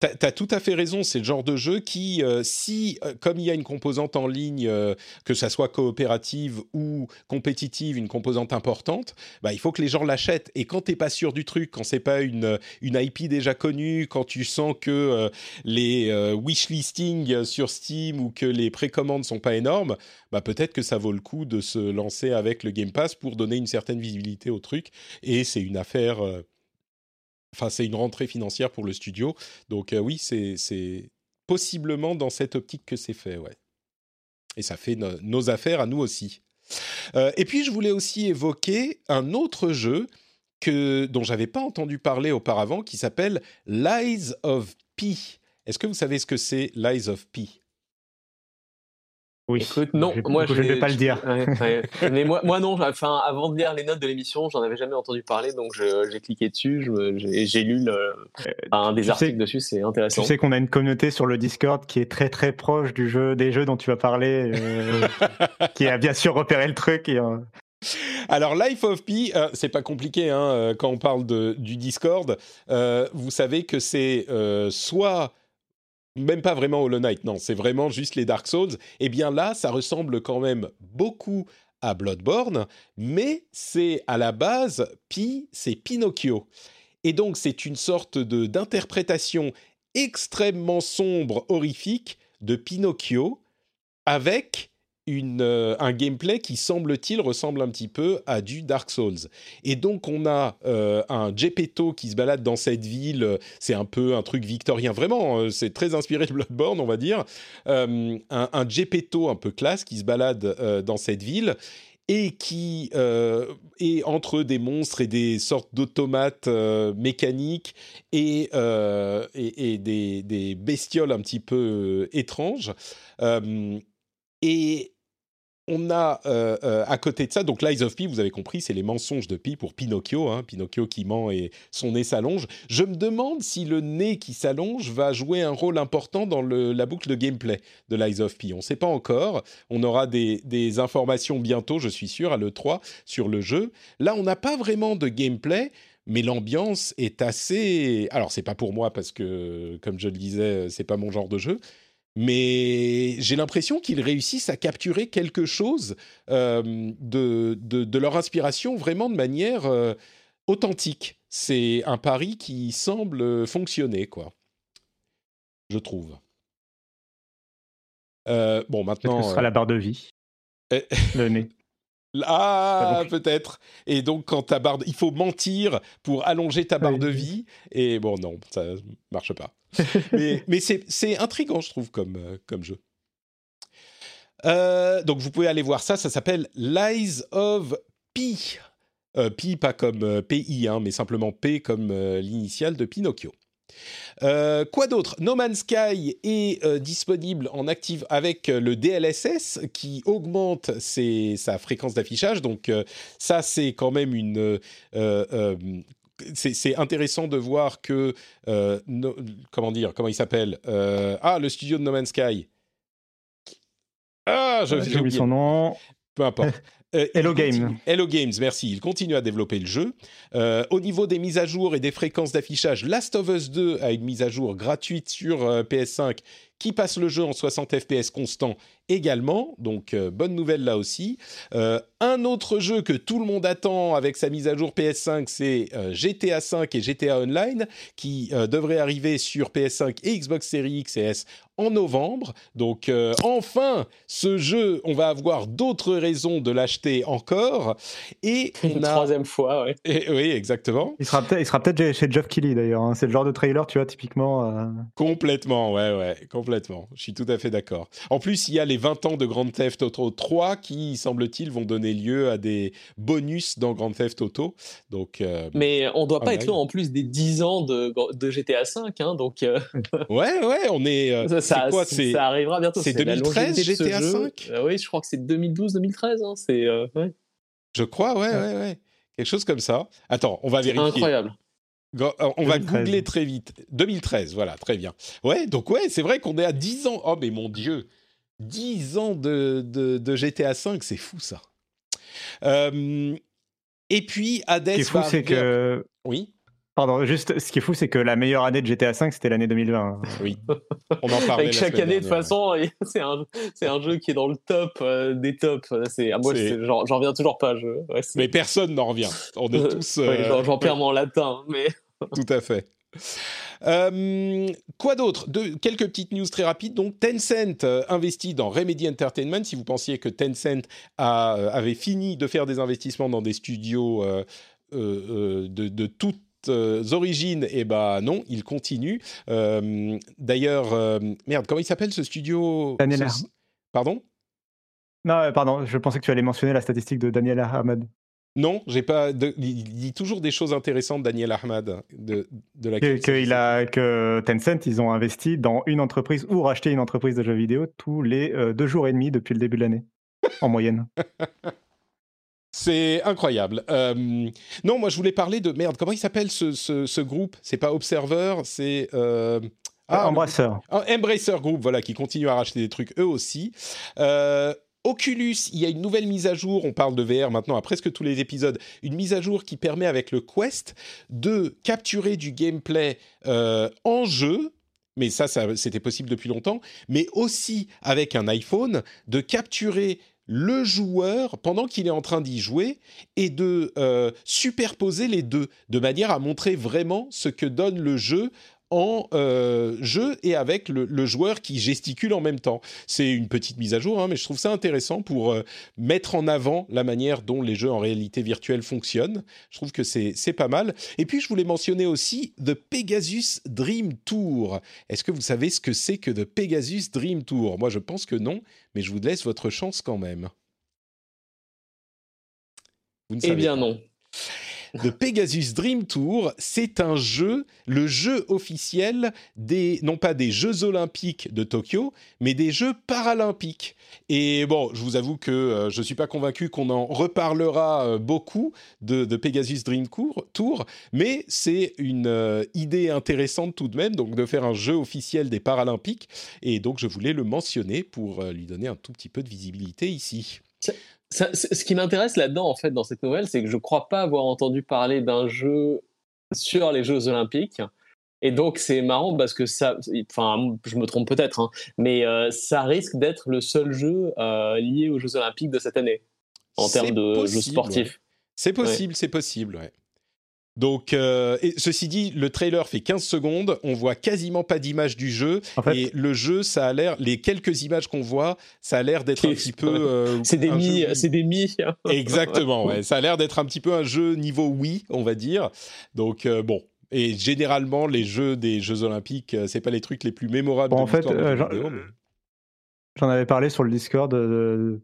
T'as as tout à fait raison, c'est le genre de jeu qui, euh, si, euh, comme il y a une composante en ligne, euh, que ça soit coopérative ou compétitive, une composante importante, bah, il faut que les gens l'achètent. Et quand t'es pas sûr du truc, quand c'est pas une, une IP déjà connue, quand tu sens que les wishlistings sur Steam ou que les précommandes sont pas énormes, bah, peut-être que ça vaut le coup de se lancer avec le Game Pass pour donner une certaine visibilité au truc. Et c'est une affaire Enfin, c'est une rentrée financière pour le studio. Donc euh, oui, c'est possiblement dans cette optique que c'est fait, ouais. Et ça fait nos affaires à nous aussi. Euh, et puis je voulais aussi évoquer un autre jeu que, dont j'avais pas entendu parler auparavant, qui s'appelle Lies of P. Est-ce que vous savez ce que c'est Lies of P oui. Écoute, non, je, moi je ne vais pas le dire. Mais moi, moi non. Enfin, avant de lire les notes de l'émission, j'en avais jamais entendu parler, donc j'ai cliqué dessus, j'ai lu le, euh, un des articles sais, dessus, c'est intéressant. Tu sais qu'on a une communauté sur le Discord qui est très très proche du jeu, des jeux dont tu vas parler, euh, qui a bien sûr repéré le truc. Et, euh... Alors, Life of Pi, euh, c'est pas compliqué hein, quand on parle de, du Discord. Euh, vous savez que c'est soit même pas vraiment Hollow Knight, non, c'est vraiment juste les Dark Souls. Eh bien là, ça ressemble quand même beaucoup à Bloodborne, mais c'est à la base, Pi, c'est Pinocchio. Et donc c'est une sorte de d'interprétation extrêmement sombre, horrifique de Pinocchio, avec une, euh, un gameplay qui semble-t-il ressemble un petit peu à du Dark Souls. Et donc on a euh, un Gepetto qui se balade dans cette ville, c'est un peu un truc victorien, vraiment, euh, c'est très inspiré de Bloodborne on va dire, un, un un peu classe qui se balade dans cette ville et qui est entre des monstres et des sortes d'automates mécaniques et, et, et des, des, bestioles un petit peu étranges. et on a euh, euh, à côté de ça, donc Lies of Pi, vous avez compris, c'est les mensonges de Pi pour Pinocchio, hein, Pinocchio qui ment et son nez s'allonge. Je me demande si le nez qui s'allonge va jouer un rôle important dans la boucle de gameplay de Lies of Pi. On ne sait pas encore, on aura des, des, informations bientôt, je suis sûr, à l'E3 sur le jeu. Là, on n'a pas vraiment de gameplay, mais l'ambiance est assez... Alors, c'est pas pour moi parce que, comme je le disais, c'est pas mon genre de jeu, mais j'ai l'impression qu'ils réussissent à capturer quelque chose euh, de, de, de, leur inspiration vraiment de manière euh, authentique. C'est un pari qui semble fonctionner, quoi. Je trouve. Euh, bon, maintenant. ce sera la barre de vie? le nez. Ah, peut-être. Et donc, quand ta barre, de... il faut mentir pour allonger ta barre de vie. Et bon, non, ça marche pas. mais, mais c'est intriguant, je trouve, comme, euh, comme jeu. Euh, donc, vous pouvez aller voir ça. Ça s'appelle Lies of Pi. Euh, Pi, pas comme euh, PI, hein, mais simplement P comme l'initiale de Pinocchio. Euh, quoi d'autre? No Man's Sky est euh, disponible en active avec euh, le DLSS qui augmente ses, sa fréquence d'affichage. Donc ça, c'est quand même une... c'est intéressant de voir que... No, comment dire Comment il s'appelle Ah, le studio de No Man's Sky. Ah, j'ai oublié son nom. Peu importe. Euh, Hello Games. Hello Games, merci. Il continue à développer le jeu. Euh, au niveau des mises à jour et des fréquences d'affichage, Last of Us 2 a une mise à jour gratuite sur euh, PS5 qui passe le jeu en 60 FPS constant également. Donc, bonne nouvelle là aussi. Un autre jeu que tout le monde attend avec sa mise à jour PS5, c'est GTA 5 et GTA Online qui devraient arriver sur PS5 et Xbox Series X et S en novembre. Donc euh, enfin, ce jeu, on va avoir d'autres raisons de l'acheter encore. Et on Une a... troisième fois. Et, oui, exactement. Il sera peut-être, il sera peut-être chez Geoff Keighley d'ailleurs. Hein. C'est le genre de trailer, tu vois, typiquement. Euh... Complètement, ouais, ouais, complètement. Je suis tout à fait d'accord. En plus, il y a les 20 ans de Grand Theft Auto 3 qui, semble-t-il, vont donner lieu à des bonus dans Grand Theft Auto. Donc, euh, Mais on doit pas ah, être loin en plus des 10 ans de, de GTA 5, hein, donc. euh, ouais, ouais, on est. ça, quoi C'est ça arrivera bientôt. c'est la 2013 longévité de ce GTA jeu. 5 Euh, Oui, je crois que c'est 2012-2013. Hein, c'est euh, ouais. Je crois, ouais, ouais, ouais. Quelque chose comme ça. Attends, on va C'est vérifier. incroyable. Go- euh, On va 2013. googler très vite. 2013, voilà, très bien. Ouais, donc ouais, c'est vrai qu'on est à 10 ans. Oh, mais mon Dieu 10 ans de, de, de GTA 5, c'est fou ça. Euh, et puis, Hades Ce qui est fou, c'est que. Oui Pardon, juste, ce qui est fou, c'est que la meilleure année de GTA V, c'était l'année 2020. Oui, on en parlait. Avec chaque année, de toute façon, c'est un, c'est un jeu qui est dans le top euh, des tops. C'est, ah, moi, j'en, reviens toujours pas. Je, ouais, Mais personne n'en revient. On est tous. Ouais, euh, j'en, j'en perds mon latin, mais Tout à fait. Euh, quoi d'autre? De, Quelques petites news très rapides. Donc, Tencent euh, investit dans Remedy Entertainment. Si vous pensiez que Tencent a- euh, avait fini de faire des investissements dans des studios euh, euh, euh, de, de toutes euh, origines, eh ben non, il continue. Euh, D'ailleurs, euh, merde, comment il s'appelle ce studio? Daniel ce-. Pardon? Non, euh, pardon, je pensais que tu allais mentionner la statistique de Daniel Ahmad. Non, j'ai pas. de- il dit toujours des choses intéressantes, Daniel Ahmad, de, de la Que, que il a, que Tencent, ils ont investi dans une entreprise ou racheté une entreprise de jeux vidéo tous les deux jours et demi depuis le début de l'année, en moyenne. C'est incroyable. Euh, non, moi je voulais parler de merde. Comment il s'appelle ce, ce, ce groupe? C'est pas Observer, c'est euh, Ah, Embrasseur. ah, Embracer Group, voilà, qui continue à racheter des trucs eux aussi. Euh, Oculus, il y a une nouvelle mise à jour, on parle de VR maintenant à presque tous les épisodes, une mise à jour qui permet avec le Quest de capturer du gameplay en jeu, mais ça, ça c'était possible depuis longtemps, mais aussi avec un iPhone, de capturer le joueur pendant qu'il est en train d'y jouer et de euh, superposer les deux, de manière à montrer vraiment ce que donne le jeu en euh, jeu et avec le, le joueur qui gesticule en même temps. C'est une petite mise à jour, hein, mais je trouve ça intéressant pour euh, mettre en avant la manière dont les jeux en réalité virtuelle fonctionnent. Je trouve que c'est pas mal. Et puis, je voulais mentionner aussi The Pegasus Dream Tour. Est-ce que vous savez ce que c'est que The Pegasus Dream Tour? Moi, je pense que non, mais je vous laisse votre chance quand même. Vous ne eh bien pas. non. The Pegasus Dream Tour, c'est un jeu, le jeu officiel des, non pas des Jeux Olympiques de Tokyo, mais des Jeux Paralympiques. Et bon, je vous avoue que euh, je ne suis pas convaincu qu'on en reparlera euh, beaucoup de, de Pegasus Dream Tour, mais c'est une euh, idée intéressante tout de même, donc de faire un jeu officiel des Paralympiques. Et donc, je voulais le mentionner pour lui donner un tout petit peu de visibilité ici. Ça, ce qui m'intéresse là-dedans, en fait, dans cette nouvelle, c'est que je crois pas avoir entendu parler d'un jeu sur les Jeux Olympiques. Et donc, c'est marrant parce que ça, enfin, je me trompe peut-être, hein, mais euh, ça risque d'être le seul jeu euh, lié aux Jeux Olympiques de cette année, en termes de jeux sportifs. ouais. C'est possible, c'est possible, ouais. Donc, euh, et ceci dit, le trailer fait 15 secondes, on voit quasiment pas d'image du jeu, En fait, et le jeu, ça a l'air, les quelques images qu'on voit, ça a l'air d'être un petit peu... euh, C'est des mi, jeu c'est des mi. Exactement, ouais. ça a l'air d'être un petit peu un jeu niveau Wii, on va dire. Donc, euh, bon. Et généralement, les jeux des Jeux Olympiques, c'est pas les trucs les plus mémorables Bon, de en fait, j'en- avais parlé sur le Discord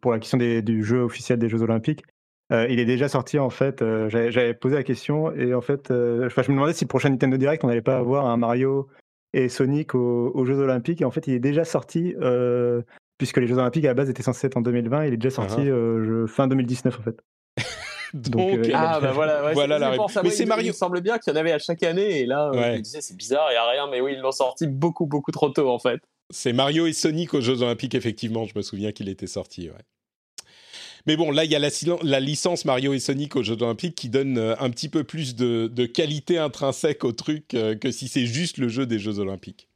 pour la question des- du jeu officiel des Jeux Olympiques. Euh, il est déjà sorti en fait. euh, J'avais posé la question et en fait, euh, je me demandais si le prochain Nintendo Direct on n'allait pas avoir un Mario et Sonic aux, aux Jeux Olympiques. Et en fait, il est déjà sorti euh, puisque les Jeux Olympiques à la base étaient censés être en 2020. Il est déjà sorti Ah. euh, je- fin 2019 en fait. Donc, Ah bah voilà, ouais, Voilà c'est- la réponse. Mais c'est il- Mario. Il me semble bien qu'il y en avait à chaque année et là, euh, Ouais. je me disais c'est bizarre, il y a rien, mais oui ils l'ont sorti beaucoup beaucoup trop tôt en fait. C'est Mario et Sonic aux Jeux Olympiques, effectivement. Je me souviens qu'il était sorti. Ouais. Mais bon, là, il y a la, licence Mario et Sonic aux Jeux Olympiques qui donne euh, un petit peu plus de, de qualité intrinsèque au truc euh, que si c'est juste le jeu des Jeux Olympiques.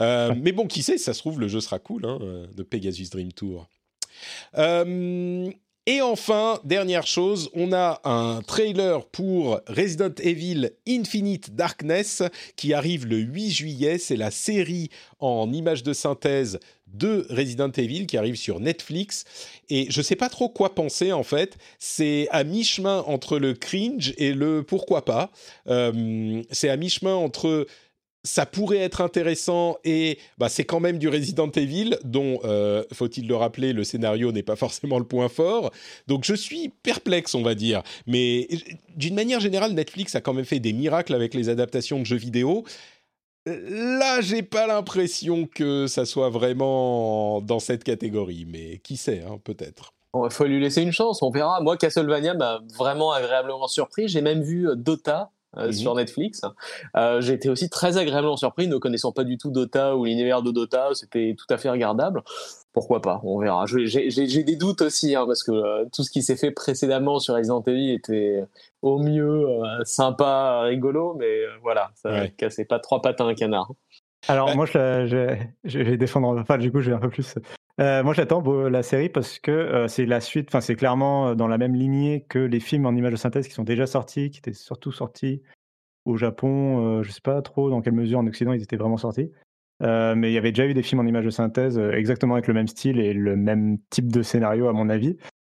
Euh, mais bon, qui sait, ça se trouve, le jeu sera cool, hein, de Pegasus Dream Tour. Euh, et enfin, dernière chose, on a un trailer pour Resident Evil Infinite Darkness qui arrive le 8 juillet. C'est la série en images de synthèse de Resident Evil qui arrive sur Netflix. Et je ne sais pas trop quoi penser en fait. C'est à mi-chemin entre le cringe et le pourquoi pas. Euh, c'est à mi-chemin entre ça pourrait être intéressant et bah, c'est quand même du Resident Evil dont, euh, faut-il le rappeler, le scénario n'est pas forcément le point fort. Donc je suis perplexe, on va dire. Mais d'une manière générale, Netflix a quand même fait des miracles avec les adaptations de jeux vidéo. Là, j'ai pas l'impression que ça soit vraiment dans cette catégorie, mais qui sait, hein, peut-être. Bon, il faut lui laisser une chance, on verra. Moi, Castlevania m'a vraiment agréablement surpris. J'ai même vu euh, Dota euh, sur Netflix. Euh, j'ai été aussi très agréablement surpris, ne connaissant pas du tout Dota ou l'univers de Dota, c'était tout à fait regardable. Pourquoi pas On verra. J'ai des doutes aussi, hein, parce que tout ce qui s'est fait précédemment sur Resident Evil était au mieux sympa, rigolo, mais voilà, ça ne cassait pas trois pattes à un canard. Alors moi, je, je, vais défendre. Enfin, du coup, je vais un peu plus euh, moi, j'attends la série parce que euh, c'est la suite, enfin, c'est clairement euh, dans la même lignée que les films en images de synthèse qui sont déjà sortis, qui étaient surtout sortis au Japon. je sais pas trop dans quelle mesure en Occident ils étaient vraiment sortis. Mais il y avait déjà eu des films en images de synthèse exactement avec le même style et le même type de scénario, à mon avis.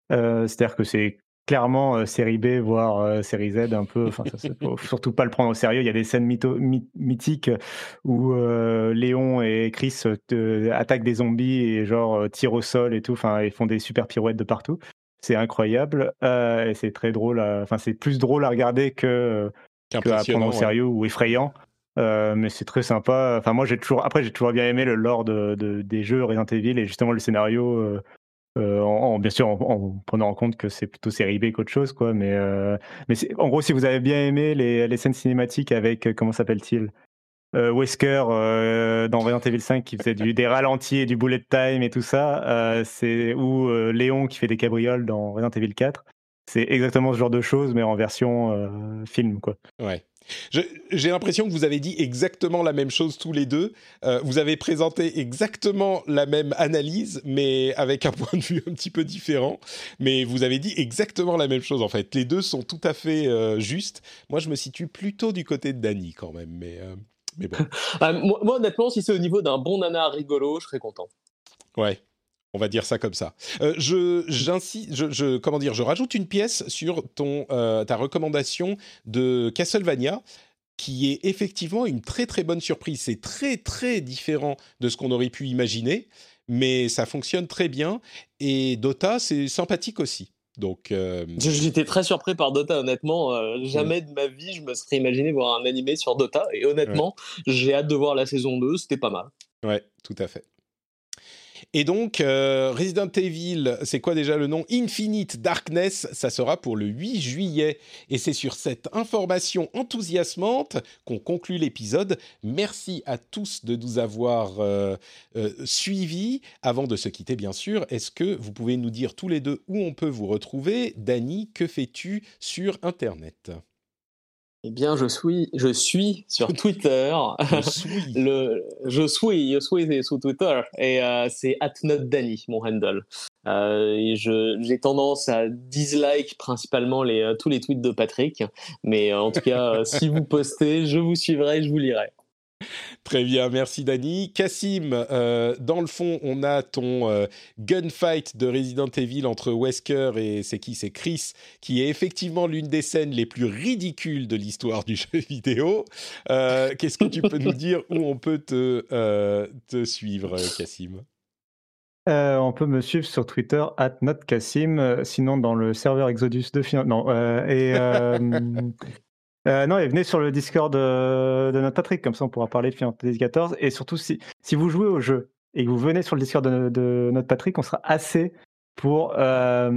C'est-à-dire que c'est clairement euh, série B, voire euh, série Z, un peu. Enfin, faut surtout pas le prendre au sérieux. Il y a des scènes mythiques où euh, Léon et Chris attaquent des zombies et genre tirent au sol et tout. Enfin, ils font des super pirouettes de partout. C'est incroyable et c'est très drôle. Enfin, c'est plus drôle à regarder que, à prendre au sérieux ou effrayant. Mais c'est très sympa. Enfin, moi, j'ai toujours, après, j'ai toujours bien aimé le lore de, des jeux Resident Evil et justement le scénario euh, en, bien sûr en, prenant en compte que c'est plutôt série B qu'autre chose quoi. Mais euh, en gros si vous avez bien aimé les, les scènes cinématiques avec euh, comment s'appelle-t-il Wesker dans Resident Evil 5 qui faisait du, des ralentis et du bullet time et tout ça c'est ou Léon qui fait des cabrioles dans Resident Evil 4 c'est exactement ce genre de choses mais en version film quoi. Ouais j'ai l'impression que vous avez dit exactement la même chose tous les deux. Euh, vous avez présenté exactement la même analyse, mais avec un point de vue un petit peu différent. Mais vous avez dit exactement la même chose en fait. Les deux sont tout à fait euh, justes. Moi, je me situe plutôt du côté de Danny quand même, mais, euh, mais bon. Moi, honnêtement, si c'est au niveau d'un bon nana rigolo, je serais content. Ouais. On va dire ça comme ça. je, je, comment dire, je rajoute une pièce sur ton, ta recommandation de Castlevania qui est effectivement une très très bonne surprise. C'est très très différent de ce qu'on aurait pu imaginer, mais ça fonctionne très bien. Et Dota, c'est sympathique aussi. Donc, euh, j'étais très surpris par Dota. Honnêtement, euh, jamais de ma vie je me serais imaginé voir un animé sur Dota. Et honnêtement, j'ai hâte de voir la saison 2. C'était pas mal. Ouais, tout à fait. Et donc, euh, Resident Evil, c'est quoi déjà le nom? Infinite Darkness, ça sera pour le 8 juillet. Et c'est sur cette information enthousiasmante qu'on conclut l'épisode. Merci à tous de nous avoir euh, euh, suivis. Avant de se quitter, bien sûr, est-ce que vous pouvez nous dire tous les deux où on peut vous retrouver? Dany, que fais-tu sur Internet? Eh bien, je suis, je suis sur Twitter. Je suis. le, je suis, je suis sur Twitter. Et euh, c'est @notdany mon handle. Euh, et j'ai tendance à dislike principalement les, euh, tous les tweets de Patrick. Mais en tout cas, si vous postez, je vous suivrai, je vous lirai. Très bien, merci Dani. Cassim, euh, dans le fond, on a ton euh, gunfight de Resident Evil entre Wesker et c'est qui? C'est Chris, qui est effectivement l'une des scènes les plus ridicules de l'histoire du jeu vidéo. Euh, qu'est-ce que tu peux nous dire? Où on peut te, te suivre, Cassim on peut me suivre sur Twitter at notcassim, sinon dans le serveur Exodus de non et Euh, non, et venez sur le Discord de, notre Patrick, comme ça on pourra parler de Final Fantasy XIV. Et surtout, si, si vous jouez au jeu et que vous venez sur le Discord de, notre Patrick, on sera assez pour, euh,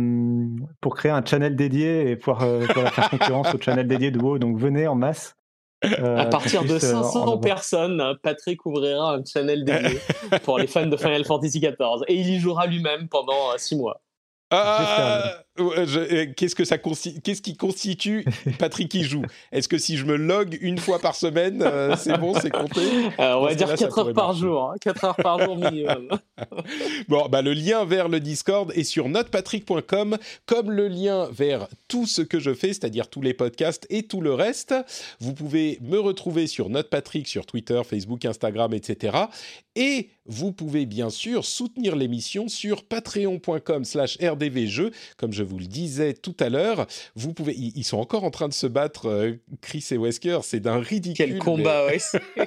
pour créer un channel dédié et pouvoir, euh, faire concurrence au channel dédié de WoW. Donc venez en masse. à partir de 500 personnes, Patrick ouvrira un channel dédié pour les fans de Final Fantasy XIV et il y jouera lui-même pendant 6 mois. Ah, qu'est-ce que ça qu'est-ce qui constitue Patrick qui joue? Est-ce que si je me log une fois par semaine, euh, c'est bon, c'est compté? Euh, On va dire 4 heures par jour, 4 hein. heures par jour minimum. bon, bah le lien vers le Discord est sur notepatrick.com, comme le lien vers tout ce que je fais, c'est-à-dire tous les podcasts et tout le reste. Vous pouvez me retrouver sur Notepatrick sur Twitter, Facebook, Instagram, etc. Et vous pouvez bien sûr soutenir l'émission sur patreon.com/rdvjeux, comme je vous le disais tout à l'heure. Vous pouvez, ils sont encore en train de se battre, euh, Chris et Wesker. C'est d'un ridicule. Quel combat, ouais.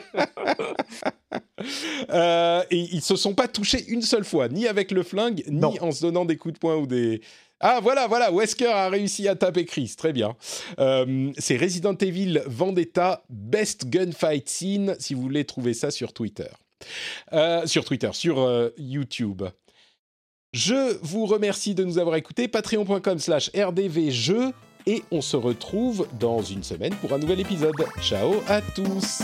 euh, et ils se sont pas touchés une seule fois, ni avec le flingue, ni en se donnant des coups de poing ou des. Ah voilà, voilà, Wesker a réussi à taper Chris, très bien. Euh, c'est Resident Evil Vendetta Best Gunfight Scene, si vous voulez trouver ça sur Twitter. Euh, sur Twitter, sur euh, YouTube. Je vous remercie de nous avoir écoutés. Patreon.com slash rdvjeux. et on se retrouve dans une semaine pour un nouvel épisode. Ciao à tous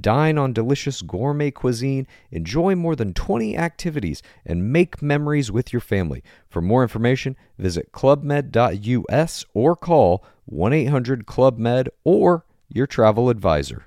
Dine on delicious gourmet cuisine, enjoy more than 20 activities, and make memories with your family. For more information, visit clubmed.us or call 1 800 Club Med or your travel advisor.